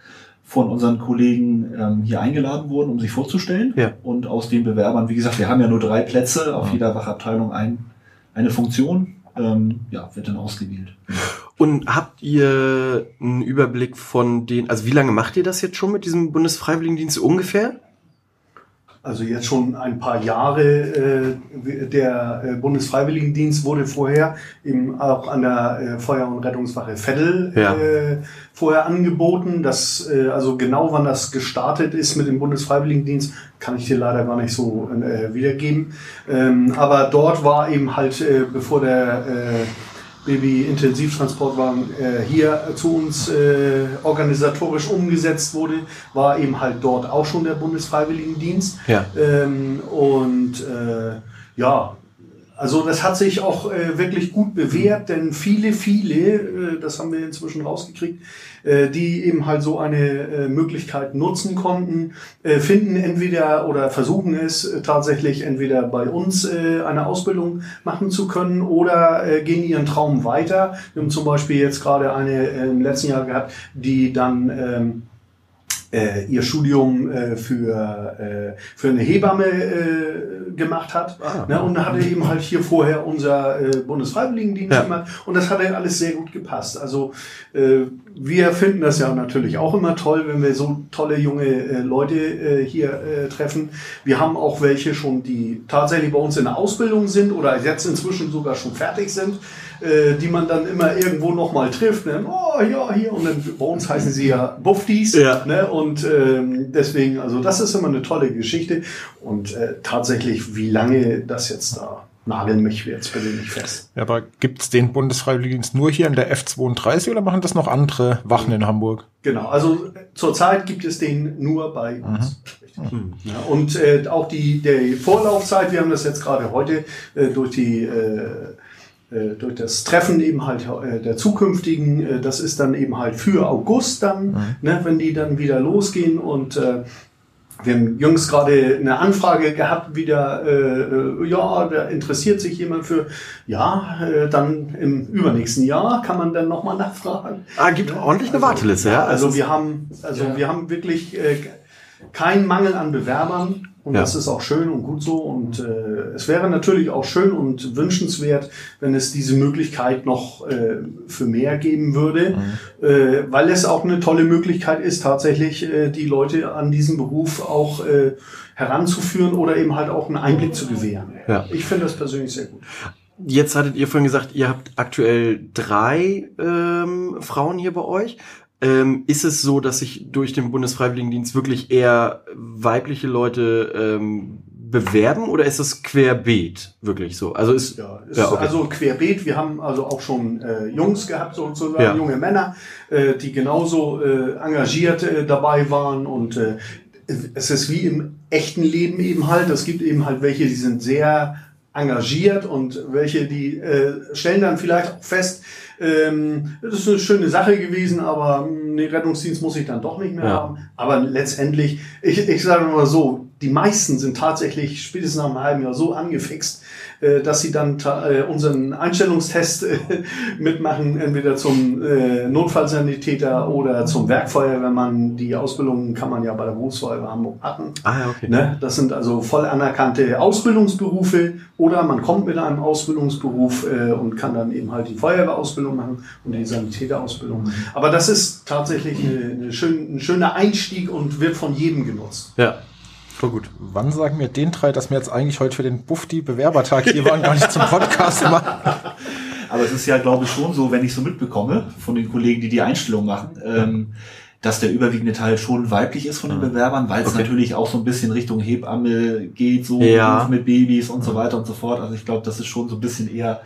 D: von unseren Kollegen ähm, hier eingeladen wurden, um sich vorzustellen.
A: Ja.
D: Und aus den Bewerbern, wie gesagt, wir haben ja nur drei Plätze, auf jeder Wachabteilung ein, eine Funktion, ähm, ja, wird dann ausgewählt.
A: Und habt ihr einen Überblick von den, also wie lange macht ihr das jetzt schon mit diesem Bundesfreiwilligendienst ungefähr?
E: Also jetzt schon ein paar Jahre. Äh, der äh, Bundesfreiwilligendienst wurde vorher eben auch an der äh, Feuer- und Rettungswache Veddel
A: Ja.
E: äh, vorher angeboten. Das, äh, also genau wann das gestartet ist mit dem Bundesfreiwilligendienst, kann ich dir leider gar nicht so äh, wiedergeben. Ähm, aber dort war eben halt, äh, bevor der äh, Baby-Intensivtransportwagen äh, hier zu uns äh, organisatorisch umgesetzt wurde, war eben halt dort auch schon der Bundesfreiwilligendienst.
A: Ja.
E: Ähm, und äh, ja, Also das hat sich auch äh, wirklich gut bewährt, denn viele, viele, äh, das haben wir inzwischen rausgekriegt, äh, die eben halt so eine äh, Möglichkeit nutzen konnten, äh, finden entweder oder versuchen es tatsächlich entweder bei uns äh, eine Ausbildung machen zu können oder gehen ihren Traum weiter. Wir haben zum Beispiel jetzt gerade eine im letzten Jahr gehabt, die dann ähm, äh, ihr Studium äh, für, äh, für eine Hebamme äh, gemacht hat.
A: Ah.
E: ne, und da hatte eben halt hier vorher unser äh, Bundesfreiwilligendienst
A: Ja.
E: gemacht und das hat ja alles sehr gut gepasst. Also äh, wir finden das ja natürlich auch immer toll, wenn wir so tolle junge äh, Leute äh, hier äh, treffen. Wir haben auch welche schon, die tatsächlich bei uns in der Ausbildung sind oder jetzt inzwischen sogar schon fertig sind, äh, die man dann immer irgendwo noch mal trifft. Ne? Oh ja, hier und dann bei uns heißen sie ja Buftis.
A: Ja.
E: Ne? Und ähm, deswegen, also das ist immer eine tolle Geschichte. Und äh, tatsächlich, wie lange das jetzt da nageln mich jetzt bitte nicht fest.
C: Ja, aber gibt's den Bundesfreiwilligendienst nur hier in der F32 oder machen das noch andere Wachen in Hamburg?
E: Genau, also äh, zurzeit gibt es den nur bei uns. Richtig. Ja, und äh, auch die der Vorlaufzeit, wir haben das jetzt gerade heute äh, durch die äh, durch das Treffen eben halt äh, der zukünftigen, äh, das ist dann eben halt für August dann, ne, wenn die dann wieder losgehen und äh, wir haben jüngst gerade eine Anfrage gehabt, wieder, äh, äh, ja, da interessiert sich jemand für, ja, äh, dann im übernächsten Jahr kann man dann nochmal nachfragen.
A: Ah, gibt ordentlich eine Warteliste, ja?
E: Also wir haben, also wir haben wirklich keinen Mangel an Bewerbern und
A: Ja.
E: das ist auch schön und gut so und äh, es wäre natürlich auch schön und wünschenswert, wenn es diese Möglichkeit noch äh, für mehr geben würde, äh, weil es auch eine tolle Möglichkeit ist, tatsächlich äh, die Leute an diesen Beruf auch äh, heranzuführen oder eben halt auch einen Einblick zu gewähren.
A: Ja.
E: Ich finde das persönlich sehr gut.
A: Jetzt hattet ihr vorhin gesagt, ihr habt aktuell drei ähm, Frauen hier bei euch. Ähm, ist es so, dass sich durch den Bundesfreiwilligendienst wirklich eher weibliche Leute ähm, bewerben oder ist es querbeet wirklich so? Also ist
E: Ja, es
A: Ja,
E: ist
A: okay.
E: also querbeet. Wir haben also auch schon äh, Jungs gehabt, sozusagen,
A: Ja.
E: junge Männer, äh, die genauso äh, engagiert äh, dabei waren. Und äh, es ist wie im echten Leben eben halt. Es gibt eben halt welche, die sind sehr engagiert und welche, die äh, stellen dann vielleicht auch fest, ähm, das ist eine schöne Sache gewesen, aber den Rettungsdienst muss ich dann doch nicht mehr
A: Ja.
E: haben. Aber letztendlich, ich, ich sage mal so, die meisten sind tatsächlich spätestens nach einem halben Jahr so angefixt, äh, dass sie dann äh, unseren Einstellungstest äh, mitmachen, entweder zum Notfallsanitäter oder zum Werkfeuerwehrmann. Die Ausbildung kann man ja bei der Berufsfeuerwehr Hamburg machen.
A: Ah, okay.
E: Ne? Das sind also voll anerkannte Ausbildungsberufe oder man kommt mit einem Ausbildungsberuf und kann dann eben halt die Feuerwehrausbildung machen und die Sanitäterausbildung. Aber das ist tatsächlich eine, eine schön, ein schöner Einstieg und wird von jedem genutzt.
A: Ja, voll gut.
C: Wann sagen wir den drei, dass wir jetzt eigentlich heute für den Bufti Bewerbertag hier waren, gar nicht zum Podcast machen?
D: Aber es ist ja, glaube ich, schon so, wenn ich so mitbekomme von den Kollegen, die die Einstellung machen, ähm, dass der überwiegende Teil schon weiblich ist von den Bewerbern, weil es
A: Okay.
D: natürlich auch so ein bisschen Richtung Hebamme geht, so
A: Ja.
D: Mit Babys und so weiter und so fort. Also ich glaube, das ist schon so ein bisschen eher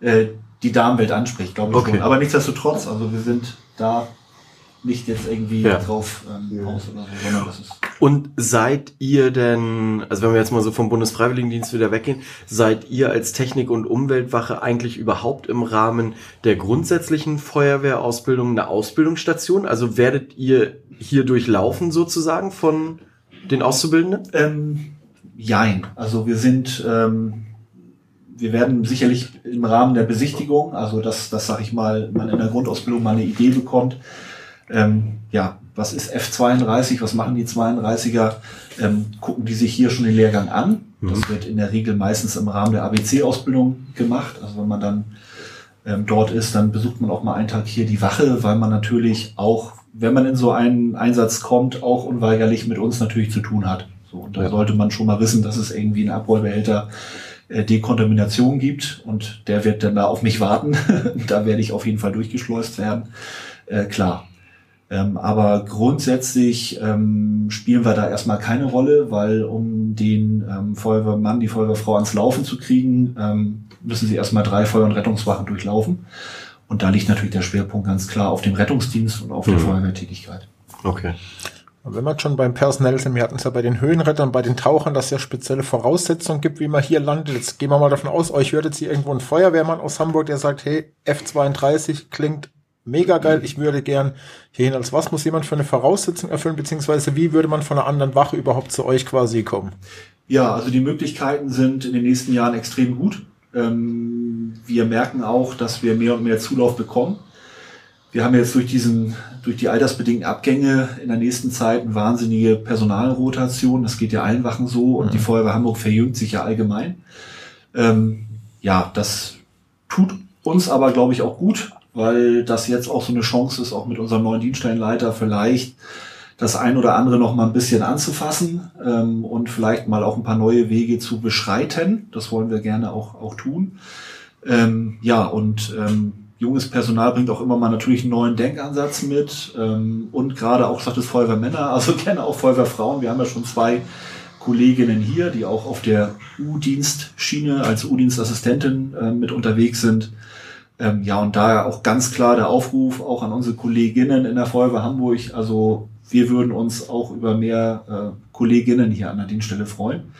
D: äh, die Damenwelt anspricht, glaube ich
A: Okay.
D: schon. Aber nichtsdestotrotz, also wir sind da nicht jetzt irgendwie
A: Ja.
D: drauf ähm, aus oder so, sondern das ist
A: Und seid ihr denn, also wenn wir jetzt mal so vom Bundesfreiwilligendienst wieder weggehen, seid ihr als Technik- und Umweltwache eigentlich überhaupt im Rahmen der grundsätzlichen Feuerwehrausbildung eine Ausbildungsstation? Also werdet ihr hier durchlaufen sozusagen von den Auszubildenden?
D: Ähm, jein. Also wir sind, ähm, wir werden sicherlich im Rahmen der Besichtigung, also dass, das sag ich mal, man in der Grundausbildung mal eine Idee bekommt, ähm, ja, was ist F32, was machen die 32er, ähm, gucken die sich hier schon den Lehrgang an. Das wird in der Regel meistens im Rahmen der ABC-Ausbildung gemacht. Also wenn man dann ähm, dort ist, dann besucht man auch mal einen Tag hier die Wache, weil man natürlich auch, wenn man in so einen Einsatz kommt, auch unweigerlich mit uns natürlich zu tun hat. So, und da
A: Ja.
D: sollte man schon mal wissen, dass es irgendwie einen Abrollbehälter äh, Dekontamination gibt und der wird dann da auf mich warten. da werde ich auf jeden Fall durchgeschleust werden. Äh, klar. Ähm, aber grundsätzlich ähm, spielen wir da erstmal keine Rolle, weil um den ähm, Feuerwehrmann, die Feuerwehrfrau ans Laufen zu kriegen, ähm, müssen sie erstmal drei Feuer- und Rettungswachen durchlaufen. Und da liegt natürlich der Schwerpunkt ganz klar auf dem Rettungsdienst und auf der
A: Mhm.
D: Feuerwehrtätigkeit.
A: Okay.
C: Wenn man schon beim Personell sind, wir hatten es ja bei den Höhenrettern, bei den Tauchern, dass es ja spezielle Voraussetzungen gibt, wie man hier landet. Jetzt gehen wir mal davon aus, euch hört jetzt hier irgendwo ein Feuerwehrmann aus Hamburg, der sagt, hey, F32 klingt mega geil, ich würde gern hierhin. Als was muss jemand für eine Voraussetzung erfüllen, beziehungsweise wie würde man von einer anderen Wache überhaupt zu euch quasi kommen?
D: Ja, also die Möglichkeiten sind in den nächsten Jahren extrem gut. Ähm, wir merken auch, dass wir mehr und mehr Zulauf bekommen. Wir haben jetzt durch diesen, durch die altersbedingten Abgänge in der nächsten Zeit eine wahnsinnige Personalrotation. Das geht ja allen Wachen so und die Feuerwehr Hamburg verjüngt sich ja allgemein. Ähm, ja, das tut uns aber, glaube ich, auch gut, weil das jetzt auch so eine Chance ist, auch mit unserem neuen Dienststellenleiter vielleicht das ein oder andere noch mal ein bisschen anzufassen ähm, und vielleicht mal auch ein paar neue Wege zu beschreiten. Das wollen wir gerne auch, auch tun. Ähm, ja, und ähm, junges Personal bringt auch immer mal natürlich einen neuen Denkansatz mit ähm, und gerade auch, sagt es Feuerwehrmänner, also gerne auch Feuerwehrfrauen. Wir haben ja schon zwei Kolleginnen hier, die auch auf der U-Dienstschiene als U-Dienstassistentin äh, mit unterwegs sind. Ähm, ja, und daher auch ganz klar der Aufruf auch an unsere Kolleginnen in der Feuerwehr Hamburg. Also wir würden uns auch über mehr äh, Kolleginnen hier an der Dienststelle freuen.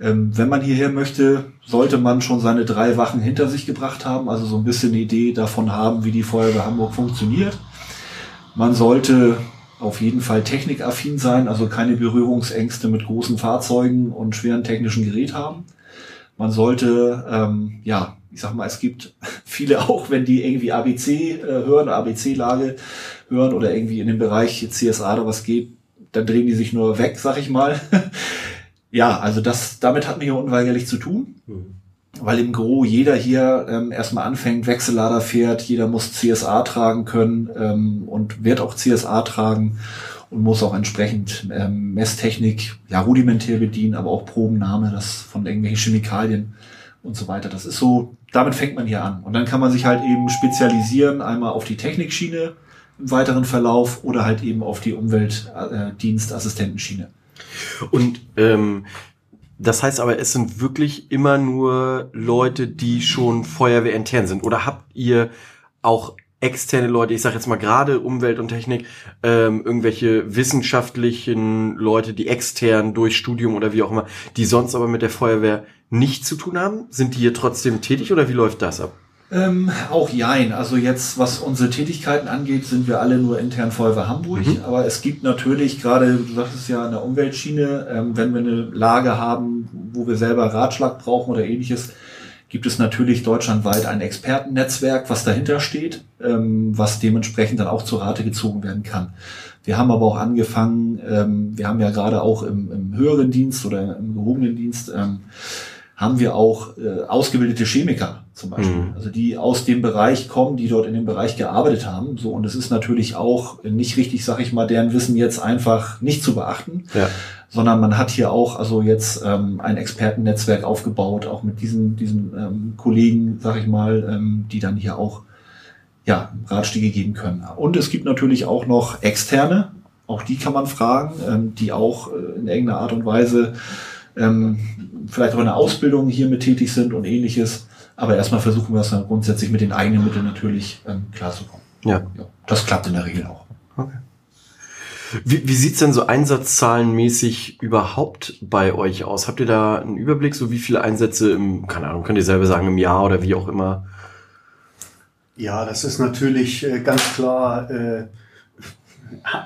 D: Ähm, wenn man hierher möchte, sollte man schon seine drei Wachen hinter sich gebracht haben, also so ein bisschen eine Idee davon haben, wie die Feuerwehr Hamburg funktioniert. Man sollte auf jeden Fall technikaffin sein, also keine Berührungsängste mit großen Fahrzeugen und schweren technischen Gerät haben. Man sollte, ähm, ja, ich sag mal, es gibt viele auch, wenn die irgendwie ABC äh, hören, ABC-Lage hören oder irgendwie in dem Bereich CSA oder was geht, dann drehen die sich nur weg, sag ich mal. ja, also das, damit hat man hier unweigerlich zu tun. Weil im Gro jeder hier ähm, erstmal anfängt, Wechsellader fährt, jeder muss CSA tragen können ähm, und wird auch CSA tragen und muss auch entsprechend ähm, Messtechnik ja rudimentär bedienen, aber auch Probennahme, das von irgendwelchen Chemikalien und so weiter. Das ist so, damit fängt man hier an. Und dann kann man sich halt eben spezialisieren, einmal auf die Technikschiene im weiteren Verlauf oder halt eben auf die Umweltdienstassistentenschiene.
A: Und ähm, das heißt aber, es sind wirklich immer nur Leute, die schon feuerwehrintern sind. Oder habt ihr auch externe Leute, ich sage jetzt mal gerade Umwelt und Technik, ähm, irgendwelche wissenschaftlichen Leute, die extern durch Studium oder wie auch immer, die sonst aber mit der Feuerwehr nichts zu tun haben? Sind die hier trotzdem tätig oder wie läuft das ab?
D: Ähm, auch jein. Also jetzt, was unsere Tätigkeiten angeht, sind wir alle nur intern Feuerwehr Hamburg.
A: Mhm.
D: Aber es gibt natürlich gerade, du sagtest ja, in der Umweltschiene, ähm, wenn wir eine Lage haben, wo wir selber Ratschlag brauchen oder ähnliches, gibt es natürlich deutschlandweit ein Expertennetzwerk, was dahinter steht, ähm, was dementsprechend dann auch zur Rate gezogen werden kann. Wir haben aber auch angefangen, ähm, wir haben ja gerade auch im, im höheren Dienst oder im gehobenen Dienst, ähm, haben wir auch äh, ausgebildete Chemiker zum Beispiel,
A: Mhm.
D: also die aus dem Bereich kommen, die dort in dem Bereich gearbeitet haben. So und es ist natürlich auch nicht richtig, sag ich mal, deren Wissen jetzt einfach nicht zu beachten,
A: Ja.
D: sondern man hat hier auch also jetzt ähm, ein Expertennetzwerk aufgebaut, auch mit diesen diesen ähm, Kollegen, sag ich mal, ähm, die dann hier auch ja Ratschläge geben können. Und es gibt natürlich auch noch externe, auch die kann man fragen, ähm, die auch äh, in irgendeiner Art und Weise ähm, vielleicht auch in der Ausbildung hier mit tätig sind und ähnliches. Aber erstmal versuchen wir es dann grundsätzlich mit den eigenen Mitteln natürlich ähm, klarzukommen.
A: Ja.
D: Ja, das klappt in der Regel auch.
A: Wie, wie sieht's denn so einsatzzahlenmäßig überhaupt bei euch aus? Habt ihr da einen Überblick, so wie viele Einsätze im, keine Ahnung, könnt ihr selber sagen, im Jahr oder wie auch immer?
E: Ja, das ist natürlich äh, ganz klar äh,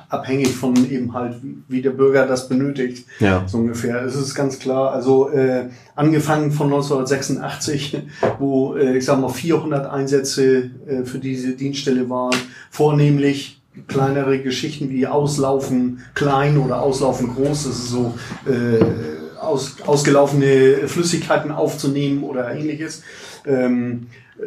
E: abhängig von eben halt, wie, der Bürger das benötigt.
A: Ja.
E: So ungefähr. Es ist ganz klar. Also äh, angefangen von 1986, wo äh, ich sag mal 400 Einsätze äh, für diese Dienststelle waren, vornehmlich kleinere Geschichten wie Auslaufen klein oder Auslaufen groß. Das ist so äh, aus, ausgelaufene Flüssigkeiten aufzunehmen oder ähnliches. Ähm, äh,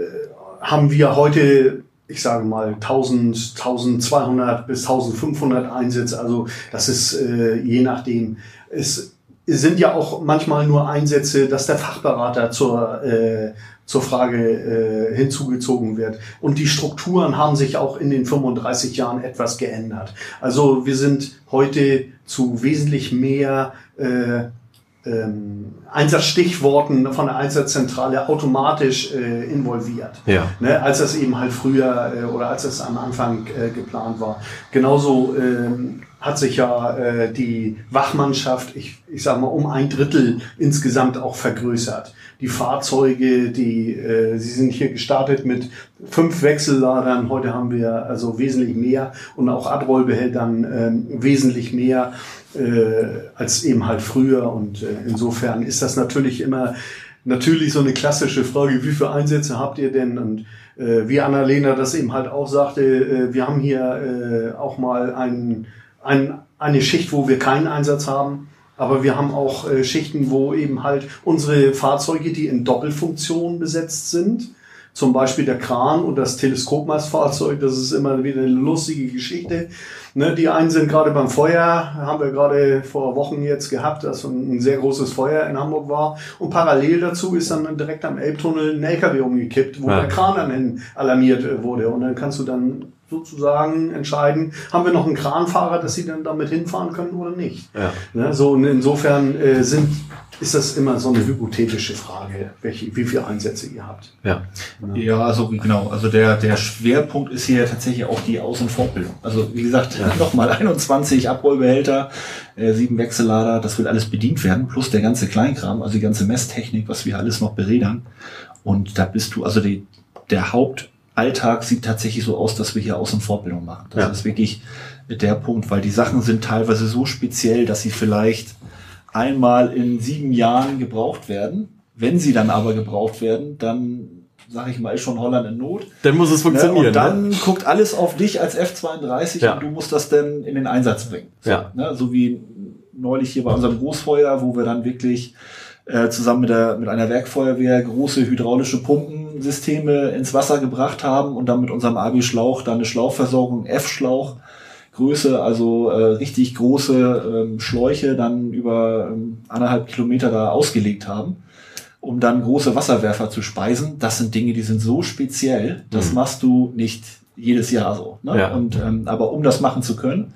E: haben wir heute ich sage mal 1000, 1200 bis 1500 Einsätze. Also das ist äh, je nachdem. Es sind ja auch manchmal nur Einsätze, dass der Fachberater zur, äh, zur Frage äh, hinzugezogen wird. Und die Strukturen haben sich auch in den 35 Jahren etwas geändert. Also wir sind heute zu wesentlich mehr äh, ähm, Einsatzstichworten von der Einsatzzentrale automatisch äh, involviert.
A: Ja.
E: Ne, als das eben halt früher äh, oder als das am Anfang äh, geplant war. Genauso ähm, hat sich ja äh, die Wachmannschaft, ich, ich sag mal, um ein Drittel insgesamt auch vergrößert. Die Fahrzeuge, die, äh, sie sind hier gestartet mit fünf Wechselladern, heute haben wir also wesentlich mehr und auch Abrollbehältern äh, wesentlich mehr äh, als eben halt früher. Und äh, insofern ist das natürlich immer natürlich so eine klassische Frage, wie viele Einsätze habt ihr denn? Und äh, wie Annalena das eben halt auch sagte, äh, wir haben hier äh, auch mal ein, ein, eine Schicht, wo wir keinen Einsatz haben. Aber wir haben auch äh, Schichten, wo eben halt unsere Fahrzeuge, die in Doppelfunktion besetzt sind, zum Beispiel der Kran und das Teleskopmastfahrzeug, das ist immer wieder eine lustige Geschichte. Ne, die einen sind gerade beim Feuer, haben wir gerade vor Wochen jetzt gehabt, dass ein sehr großes Feuer in Hamburg war. Und parallel dazu ist dann direkt am Elbtunnel ein LKW umgekippt, wo ja. der Kran dann hin alarmiert wurde. Und dann kannst du dann sozusagen entscheiden, haben wir noch einen Kranfahrer, dass sie dann damit hinfahren können oder nicht. Ja. Ne, so insofern äh, sind ist das immer so eine hypothetische Frage, welche, wie viele Einsätze ihr habt.
D: Ja, ja also genau. Also der, der Schwerpunkt ist hier tatsächlich auch die Aus- und Fortbildung. Also wie gesagt, ja. nochmal 21 Abrollbehälter, äh, sieben Wechsellader, das wird alles bedient werden, plus der ganze Kleinkram, also die ganze Messtechnik, was wir alles noch beredern. Und da bist du, also die, der Hauptalltag sieht tatsächlich so aus, dass wir hier Aus- und Fortbildung machen. Das ja. ist wirklich der Punkt, weil die Sachen sind teilweise so speziell, dass sie vielleicht einmal in sieben Jahren gebraucht werden. Wenn sie dann aber gebraucht werden, dann sage ich mal, ist schon Holland in Not.
A: Dann muss es funktionieren.
D: Ne? Und dann ne? guckt alles auf dich als F32 ja. und du musst das dann in den Einsatz bringen. So,
A: ja.
D: ne? so wie neulich hier bei unserem Großfeuer, wo wir dann wirklich äh, zusammen mit, der, mit einer Werkfeuerwehr große hydraulische Pumpensysteme ins Wasser gebracht haben und dann mit unserem AB-Schlauch dann eine Schlauchversorgung, F-Schlauch, Größe, also äh, richtig große ähm, Schläuche dann über ähm, anderthalb Kilometer da ausgelegt haben, um dann große Wasserwerfer zu speisen. Das sind Dinge, die sind so speziell, das mhm. machst du nicht jedes Jahr so. Ne? Ja. Und, ähm, aber um das machen zu können,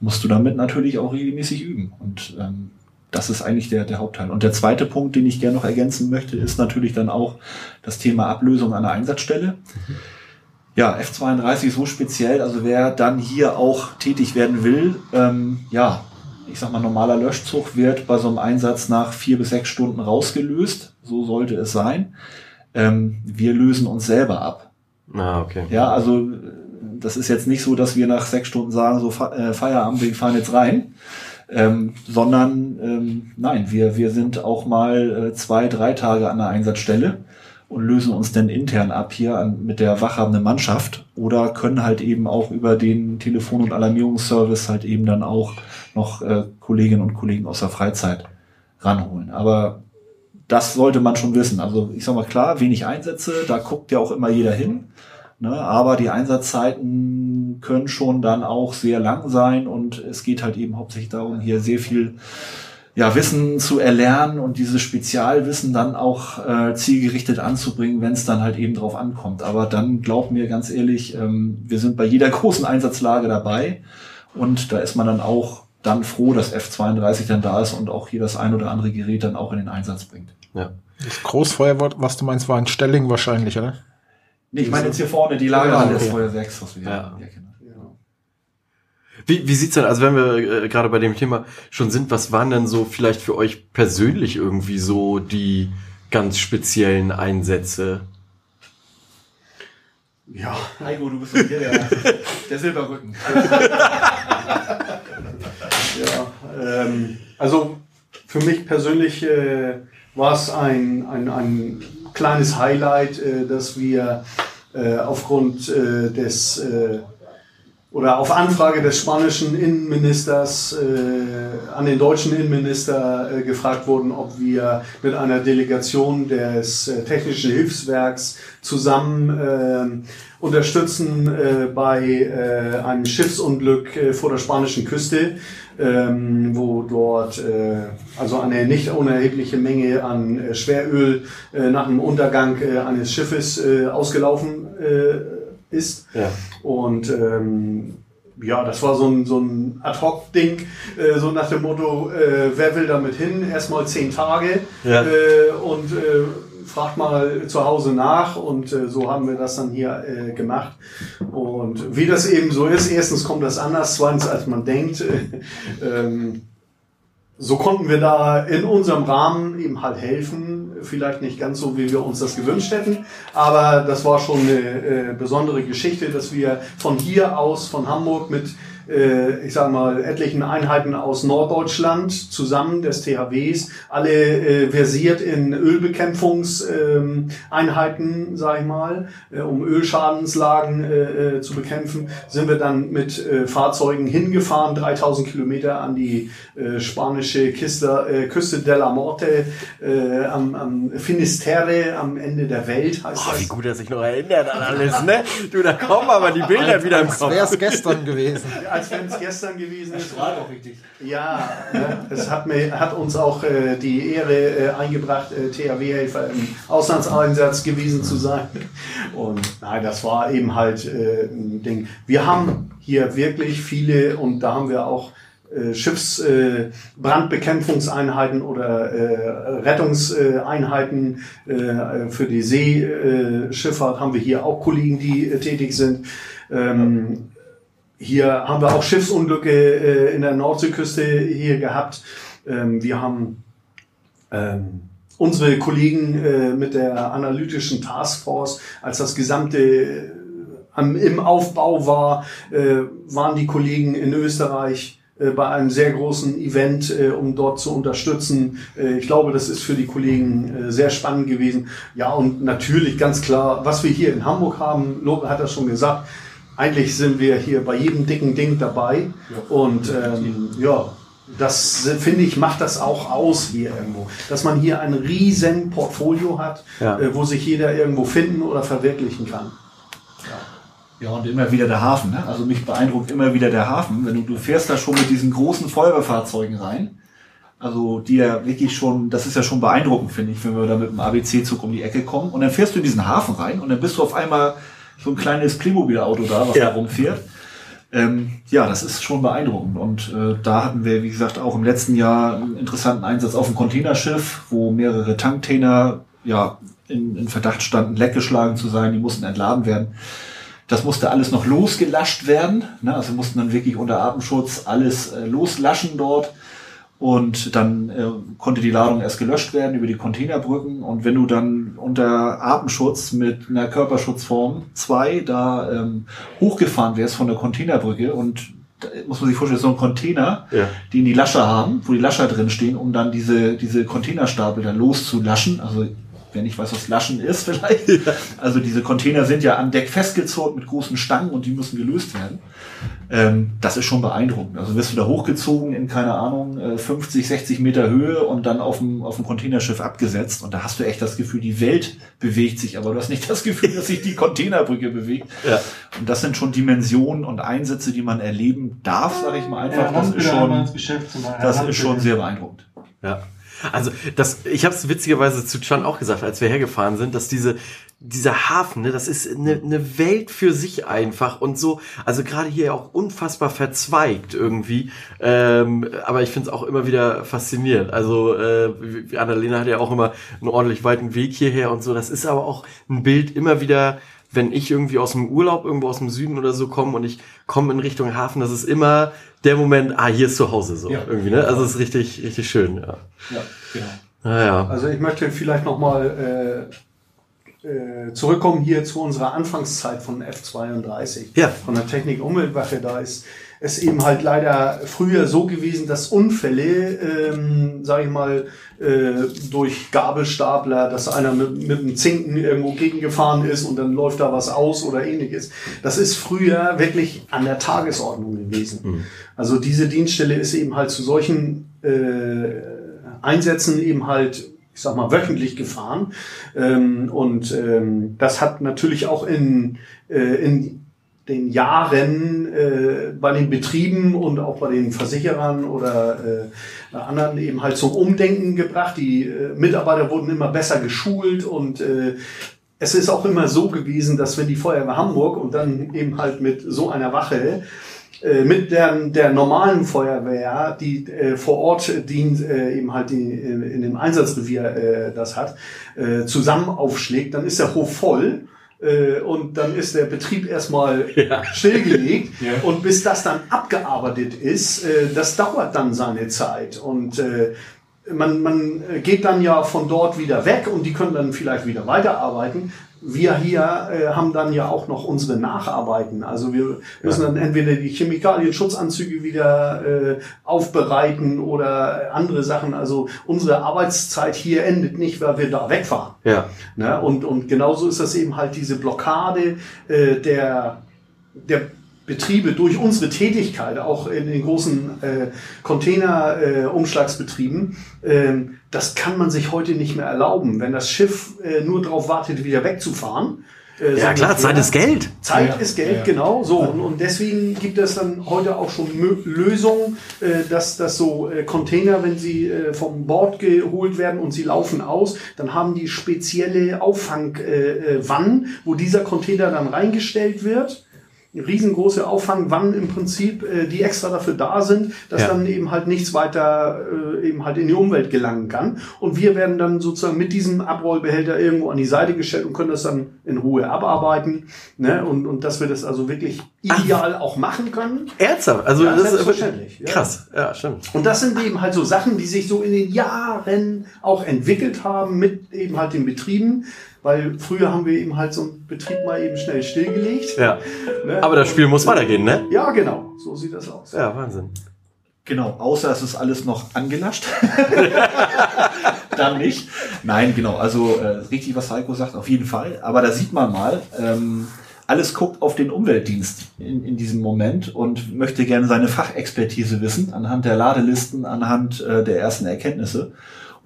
D: musst du damit natürlich auch regelmäßig üben. Und ähm, das ist eigentlich der, der Hauptteil. Und der zweite Punkt, den ich gerne noch ergänzen möchte, ist natürlich dann auch das Thema Ablösung an der Einsatzstelle. Mhm ja, F32 so speziell, also wer dann hier auch tätig werden will, ähm, ja, ich sag mal, normaler Löschzug wird bei so einem Einsatz nach vier bis sechs Stunden rausgelöst. So sollte es sein. Ähm, wir lösen uns selber ab.
A: Ah, okay.
D: Ja, also das ist jetzt nicht so, dass wir nach sechs Stunden sagen, so äh, Feierabend, wir fahren jetzt rein. Ähm, sondern ähm, nein, wir, wir sind auch mal äh, zwei, drei Tage an der Einsatzstelle und lösen uns dann intern ab hier an, mit der wachhabenden Mannschaft oder können halt eben auch über den Telefon- und Alarmierungsservice halt eben dann auch noch äh, Kolleginnen und Kollegen aus der Freizeit ranholen. Aber das sollte man schon wissen. Also ich sag mal klar, wenig Einsätze, da guckt ja auch immer jeder hin. Ne? Aber die Einsatzzeiten können schon dann auch sehr lang sein und es geht halt eben hauptsächlich darum, hier sehr viel ja, Wissen zu erlernen und dieses Spezialwissen dann auch äh, zielgerichtet anzubringen, wenn es dann halt eben drauf ankommt. Aber dann glaub mir ganz ehrlich, ähm, wir sind bei jeder großen Einsatzlage dabei und da ist man dann auch dann froh, dass F32 dann da ist und auch hier das ein oder andere Gerät dann auch in den Einsatz bringt.
C: Ja. Das Großfeuer, was du meinst, war ein Stelling wahrscheinlich, oder?
D: Nee, ich meine jetzt hier vorne die Lagerhalle des Feuerwerks, was wir
A: ja. hier kennen. Wie, wie sieht's denn, also wenn wir äh, gerade bei dem Thema schon sind, was waren denn so vielleicht für euch persönlich irgendwie so die ganz speziellen Einsätze?
D: Ja. Heiko, du bist hier der, der Silberrücken.
E: ja, ähm, also für mich persönlich äh, war es ein, ein, ein kleines Highlight, äh, dass wir äh, aufgrund äh, des äh, oder auf Anfrage des spanischen Innenministers äh, an den deutschen Innenminister gefragt wurden, ob wir mit einer Delegation des Technischen Hilfswerks zusammen unterstützen bei einem Schiffsunglück vor der spanischen Küste, ähm, wo dort äh, also eine nicht unerhebliche Menge an äh, Schweröl äh, nach dem Untergang äh, eines Schiffes äh, ausgelaufen äh, ist. Ja. Und ähm, ja, das war so ein, so ein Ad-Hoc-Ding, äh, so nach dem Motto, äh, wer will damit hin? Erstmal zehn Tage ja. äh, und fragt mal zu Hause nach und äh, so haben wir das dann hier äh, gemacht. Und wie das eben so ist, erstens kommt das anders, zweitens als man denkt. ähm, so konnten wir da in unserem Rahmen eben halt helfen. Vielleicht nicht ganz so, wie wir uns das gewünscht hätten, aber das war schon eine äh, besondere Geschichte, dass wir von hier aus, von Hamburg mit äh, ich sage mal, etlichen Einheiten aus Norddeutschland zusammen des THWs, alle äh, versiert in Ölbekämpfungseinheiten, ähm, sage ich mal, äh, um Ölschadenslagen äh, äh, zu bekämpfen, sind wir dann mit äh, Fahrzeugen hingefahren, 3000 Kilometer an die äh, spanische Kiste, äh, Küste de la Morte, äh, am, am Finisterre, am Ende der Welt heißt
A: Oh,
E: das.
A: wie gut er sich noch erinnert an alles, ne? Du, da kommen aber die Bilder wieder im Kopf.
C: wäre es gestern gewesen.
E: als wenn es gestern gewesen ist.
D: Strahlt auch richtig.
E: Ja, es hat, mir, hat uns auch äh, die Ehre äh, eingebracht, äh, THW-Helfer im Auslandseinsatz gewesen zu sein. Und nein, das war eben halt äh, ein Ding. Wir haben hier wirklich viele und da haben wir auch äh, Schiffsbrandbekämpfungseinheiten äh, Brandbekämpfungseinheiten oder äh, Rettungseinheiten äh, für die Seeschifffahrt haben wir hier auch Kollegen, die äh, tätig sind. Ähm, hier haben wir auch Schiffsunglücke äh, in der Nordseeküste hier gehabt. Ähm, wir haben ähm, unsere Kollegen äh, mit der analytischen Taskforce, als das gesamte äh, am, im Aufbau war, äh, waren die Kollegen in Österreich äh, bei einem sehr großen Event, äh, um dort zu unterstützen. Äh, ich glaube, das ist für die Kollegen äh, sehr spannend gewesen. Ja, und natürlich ganz klar, was wir hier in Hamburg haben, Lore hat das schon gesagt, eigentlich sind wir hier bei jedem dicken Ding dabei. Und ähm, ja, das finde ich, macht das auch aus hier irgendwo. Dass man hier ein riesen Portfolio hat,
A: Ja.
E: äh, wo sich jeder irgendwo finden oder verwirklichen kann.
D: Ja, und immer wieder der Hafen. Ne? Also mich beeindruckt immer wieder der Hafen. Wenn du, du fährst da schon mit diesen großen Feuerwehrfahrzeugen rein. Also die ja wirklich schon, das ist ja schon beeindruckend, finde ich, wenn wir da mit dem ABC-Zug um die Ecke kommen. Und dann fährst du in diesen Hafen rein und dann bist du auf einmal so ein kleines Playmobil-Auto da, was
A: Ja.
D: da rumfährt. Ähm, ja, das ist schon beeindruckend. Und äh, da hatten wir, wie gesagt, auch im letzten Jahr einen interessanten Einsatz auf dem Containerschiff, wo mehrere Tanktainer ja, in, in Verdacht standen, leckgeschlagen zu sein. Die mussten entladen werden. Das musste alles noch losgelascht werden. Ne? Also mussten dann wirklich unter Atemschutz alles äh, loslaschen dort. Und dann äh, konnte die Ladung erst gelöscht werden über die Containerbrücken. Und wenn du dann unter Atemschutz mit einer Körperschutzform 2 da ähm, hochgefahren wärst von der Containerbrücke und da muss man sich vorstellen, so ein Container,
A: Ja.
D: die in die Lascher haben, wo die Lascher drin stehen, um dann diese, diese Containerstapel dann loszulaschen. Also wer nicht weiß, was Laschen ist vielleicht. Also diese Container sind ja an Deck festgezurrt mit großen Stangen und die müssen gelöst werden. Ähm, das ist schon beeindruckend. Also wirst du da hochgezogen in, keine Ahnung, äh, 50, 60 Meter Höhe und dann auf dem, auf dem Containerschiff abgesetzt. Und da hast du echt das Gefühl, die Welt bewegt sich, aber du hast nicht das Gefühl, dass sich die Containerbrücke bewegt.
A: Ja.
D: Und das sind schon Dimensionen und Einsätze, die man erleben darf, sage ich mal einfach. Das ist schon, das ist schon sehr beeindruckend.
A: Ja. Also das, ich habe es witzigerweise zu Chan auch gesagt, als wir hergefahren sind, dass diese dieser Hafen, ne, das ist eine, eine Welt für sich einfach und so, also gerade hier auch unfassbar verzweigt irgendwie. Ähm, aber ich finde es auch immer wieder faszinierend. Also äh, wie- Annalena hat ja auch immer einen ordentlich weiten Weg hierher und so. Das ist aber auch ein Bild immer wieder, wenn ich irgendwie aus dem Urlaub irgendwo aus dem Süden oder so komme und ich komme in Richtung Hafen, das ist immer der Moment, ah, hier ist zu Hause so
D: Ja.
A: irgendwie, ne? Also es ist richtig, richtig schön, ja.
D: Ja, genau.
A: Naja.
E: Also ich möchte vielleicht nochmal äh, äh, zurückkommen hier zu unserer Anfangszeit von F32.
A: Ja.
E: Von der Technik Umweltwache. Da ist es eben halt leider früher so gewesen, dass Unfälle, ähm, sage ich mal, äh, durch Gabelstapler, dass einer mit, mit einem Zinken irgendwo gegengefahren ist und dann läuft da was aus oder ähnliches. Das ist früher wirklich an der Tagesordnung gewesen. Also diese Dienststelle ist eben halt zu solchen äh, Einsätzen eben halt, ich sag mal, wöchentlich gefahren. Ähm, und ähm, das hat natürlich auch in, äh, in den Jahren äh, bei den Betrieben und auch bei den Versicherern oder äh, anderen eben halt zum Umdenken gebracht. Die äh, Mitarbeiter wurden immer besser geschult und äh, es ist auch immer so gewesen, dass wenn die Feuerwehr Hamburg und dann eben halt mit so einer Wache mit der, der normalen Feuerwehr, die äh, vor Ort dient, äh, eben halt die, in, in dem Einsatzrevier äh, das hat, äh, zusammen aufschlägt, dann ist der Hof voll äh, und dann ist der Betrieb erstmal
A: Ja.
E: stillgelegt
C: Ja.
E: und bis das dann abgearbeitet ist, äh, das dauert dann seine Zeit und äh, man, man geht dann ja von dort wieder weg und die können dann vielleicht wieder weiterarbeiten. Wir hier äh, haben dann ja auch noch unsere Nacharbeiten. Also wir müssen dann entweder die Chemikalien-Schutzanzüge wieder äh, aufbereiten oder andere Sachen. Also unsere Arbeitszeit hier endet nicht, weil wir da wegfahren.
A: Ja.
E: Ne? Und, und genauso ist das eben halt diese Blockade äh, der, der Betriebe durch unsere Tätigkeit, auch in den großen äh, Container-Umschlagsbetrieben, ähm, das kann man sich heute nicht mehr erlauben. Wenn das Schiff äh, nur darauf wartet, wieder wegzufahren. äh,
A: Ja, klar. Zeit ist Geld.
E: Zeit
C: Ja,
E: ist Geld,
C: ja.
E: genau. So und, und deswegen gibt es dann heute auch schon Mö Lösungen, äh, dass, dass so äh, Container, wenn sie äh, vom Bord geholt werden und sie laufen aus, dann haben die spezielle Auffangwannen, äh, äh, Wannen, wo dieser Container dann reingestellt wird. Riesengroße Auffangwannen im Prinzip, äh, die extra dafür da sind, dass
A: Ja.
E: dann eben halt nichts weiter äh, eben halt in die Umwelt gelangen kann. Und wir werden dann sozusagen mit diesem Abrollbehälter irgendwo an die Seite gestellt und können das dann in Ruhe abarbeiten. Ne? Und, und dass wir das also wirklich ideal auch machen können.
A: Ernsthaft? Also
E: Ja,
A: das ist
E: selbstverständlich, ja.
A: krass. Ja, stimmt.
E: Und das sind eben halt so Sachen, die sich so in den Jahren auch entwickelt haben mit eben halt den Betrieben. Weil früher haben wir eben halt so einen Betrieb mal eben schnell stillgelegt.
A: Ja.
E: Ne?
A: Aber das Spiel muss weitergehen, ne?
E: Ja, genau. So sieht das aus.
A: Ja, Wahnsinn.
D: Genau, außer es ist alles noch angelascht. Dann nicht. Nein, genau, also äh, richtig, was Heiko sagt, auf jeden Fall. Aber da sieht man mal, ähm, alles guckt auf den Umweltdienst in, in diesem Moment und möchte gerne seine Fachexpertise wissen, anhand der Ladelisten, anhand äh, der ersten Erkenntnisse.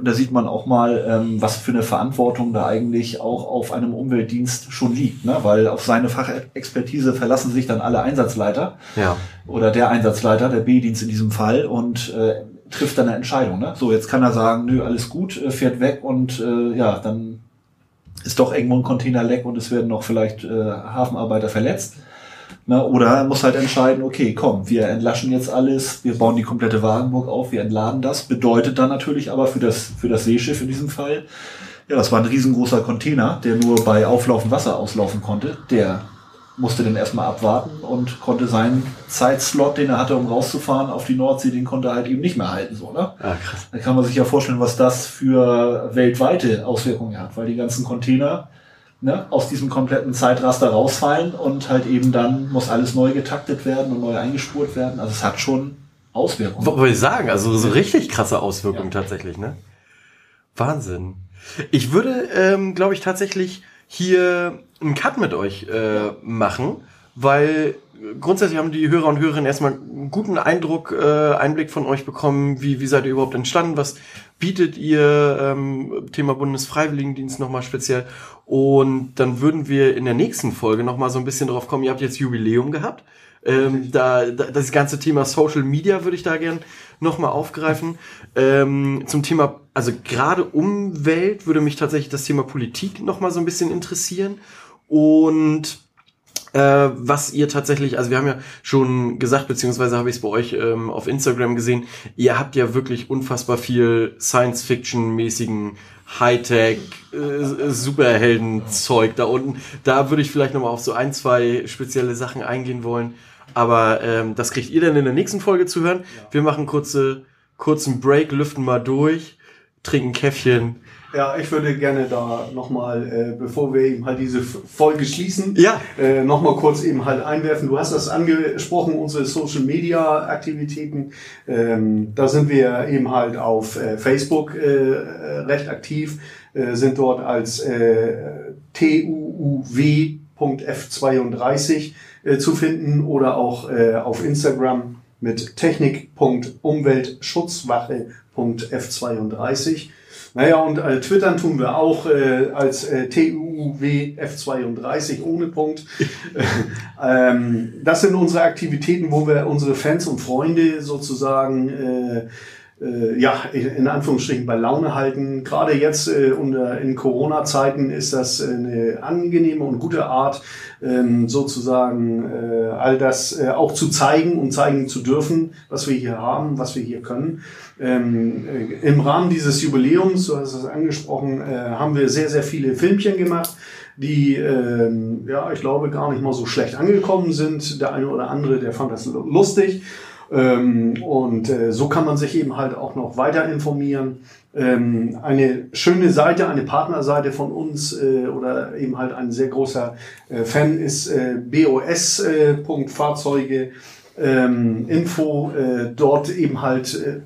D: Und da sieht man auch mal, ähm, was für eine Verantwortung da eigentlich auch auf einem Umweltdienst schon liegt. Ne? Weil auf seine Fachexpertise verlassen sich dann alle Einsatzleiter
A: Ja.
D: oder der Einsatzleiter, der B-Dienst in diesem Fall und äh, trifft dann eine Entscheidung. Ne? So, jetzt kann er sagen, nö, alles gut, äh, fährt weg und äh, ja, dann ist doch irgendwo ein Container leck und es werden noch vielleicht äh, Hafenarbeiter verletzt. Ne? Oder er muss halt entscheiden, okay, komm, wir entlaschen jetzt alles, wir bauen die komplette Wagenburg auf, wir entladen das. Bedeutet dann natürlich aber für das, für das Seeschiff in diesem Fall, ja, das war ein riesengroßer Container, der nur bei auflaufendem Wasser auslaufen konnte. Der musste dann erstmal abwarten und konnte seinen Zeitslot, den er hatte, um rauszufahren auf die Nordsee, den konnte er halt eben nicht mehr halten, so, ne?
A: Ah, krass.
D: Da kann man sich ja vorstellen, was das für weltweite Auswirkungen hat, weil die ganzen Container ne, aus diesem kompletten Zeitraster rausfallen und halt eben dann muss alles neu getaktet werden und neu eingespurt werden. Also es hat schon Auswirkungen.
A: Was wollte ich sagen? Also so richtig krasse Auswirkungen tatsächlich, ne? Wahnsinn. Ich würde, ähm, glaube ich, tatsächlich hier einen Cut mit euch äh, machen, weil grundsätzlich haben die Hörer und Hörerinnen erstmal einen guten Eindruck, äh, Einblick von euch bekommen, wie, wie seid ihr überhaupt entstanden, was bietet ihr, ähm, Thema Bundesfreiwilligendienst nochmal speziell. Und dann würden wir in der nächsten Folge nochmal so ein bisschen drauf kommen, ihr habt jetzt Jubiläum gehabt. Ähm, da, da, das ganze Thema Social Media würde ich da gern nochmal aufgreifen. Ähm, zum Thema, also gerade Umwelt würde mich tatsächlich das Thema Politik nochmal so ein bisschen interessieren. Und äh, was ihr tatsächlich, also wir haben ja schon gesagt, beziehungsweise habe ich es bei euch ähm, auf Instagram gesehen, ihr habt ja wirklich unfassbar viel Science-Fiction-mäßigen Hightech, äh, Superhelden-Zeug da unten. Da würde ich vielleicht nochmal auf so ein, zwei spezielle Sachen eingehen wollen. Aber ähm, das kriegt ihr dann in der nächsten Folge zu hören. Wir machen kurze, kurzen Break, lüften mal durch, trinken Käffchen.
E: Ja, ich würde gerne da nochmal, äh, bevor wir eben halt diese Folge schließen,
A: Ja.
E: äh, nochmal kurz eben halt einwerfen. Du hast das angesprochen, unsere Social Media Aktivitäten. Ähm, da sind wir eben halt auf äh, Facebook äh, äh, recht aktiv, äh, sind dort als äh, TUUW.f32 äh, zu finden oder auch äh, auf Instagram mit technik.umweltschutzwache.f32. Naja, und äh, twittern tun wir auch äh, als äh, TUWF32 ohne Punkt. ähm, das sind unsere Aktivitäten, wo wir unsere Fans und Freunde sozusagen äh, ja, in Anführungsstrichen bei Laune halten. Gerade jetzt äh, unter, in Corona-Zeiten ist das eine angenehme und gute Art, ähm, sozusagen äh, all das äh, auch zu zeigen und zeigen zu dürfen, was wir hier haben, was wir hier können. Ähm, äh, Im Rahmen dieses Jubiläums, du hast es angesprochen, äh, haben wir sehr, sehr viele Filmchen gemacht die, ähm, ja, ich glaube, gar nicht mal so schlecht angekommen sind. Der eine oder andere, der fand das lustig. Ähm, und äh, so kann man sich eben halt auch noch weiter informieren. Ähm, eine schöne Seite, eine Partnerseite von uns äh, oder eben halt ein sehr großer äh, Fan ist äh, bos.fahrzeuge. Ähm, Info, äh, dort eben halt äh,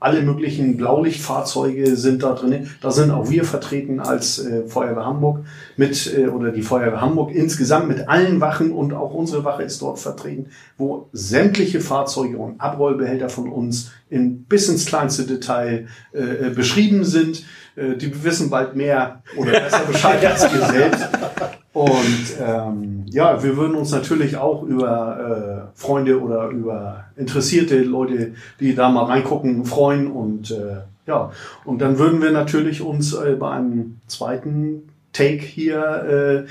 E: alle möglichen Blaulichtfahrzeuge sind da drin. Da sind auch wir vertreten als äh, Feuerwehr Hamburg mit äh, oder die Feuerwehr Hamburg insgesamt mit allen Wachen und auch unsere Wache ist dort vertreten, wo sämtliche Fahrzeuge und Abrollbehälter von uns in bis ins kleinste Detail äh, äh beschrieben sind. Äh, die wissen bald mehr oder besser Bescheid als wir selbst. Und ähm, ja, wir würden uns natürlich auch über äh, Freunde oder über interessierte Leute, die da mal reingucken, freuen. Und äh, ja, und dann würden wir natürlich uns äh, bei einem zweiten Take hier äh,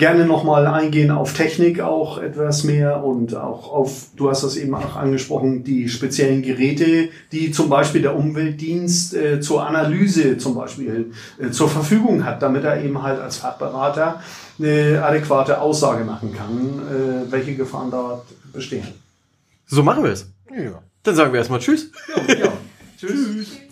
E: gerne nochmal eingehen auf Technik auch etwas mehr und auch auf, du hast das eben auch angesprochen, die speziellen Geräte, die zum Beispiel der Umweltdienst äh, zur Analyse zum Beispiel äh, zur Verfügung hat, damit er eben halt als Fachberater eine adäquate Aussage machen kann, äh, welche Gefahren dort bestehen.
A: So machen wir es.
C: Ja.
A: Dann sagen wir erstmal Tschüss.
E: Ja, ja. Tschüss.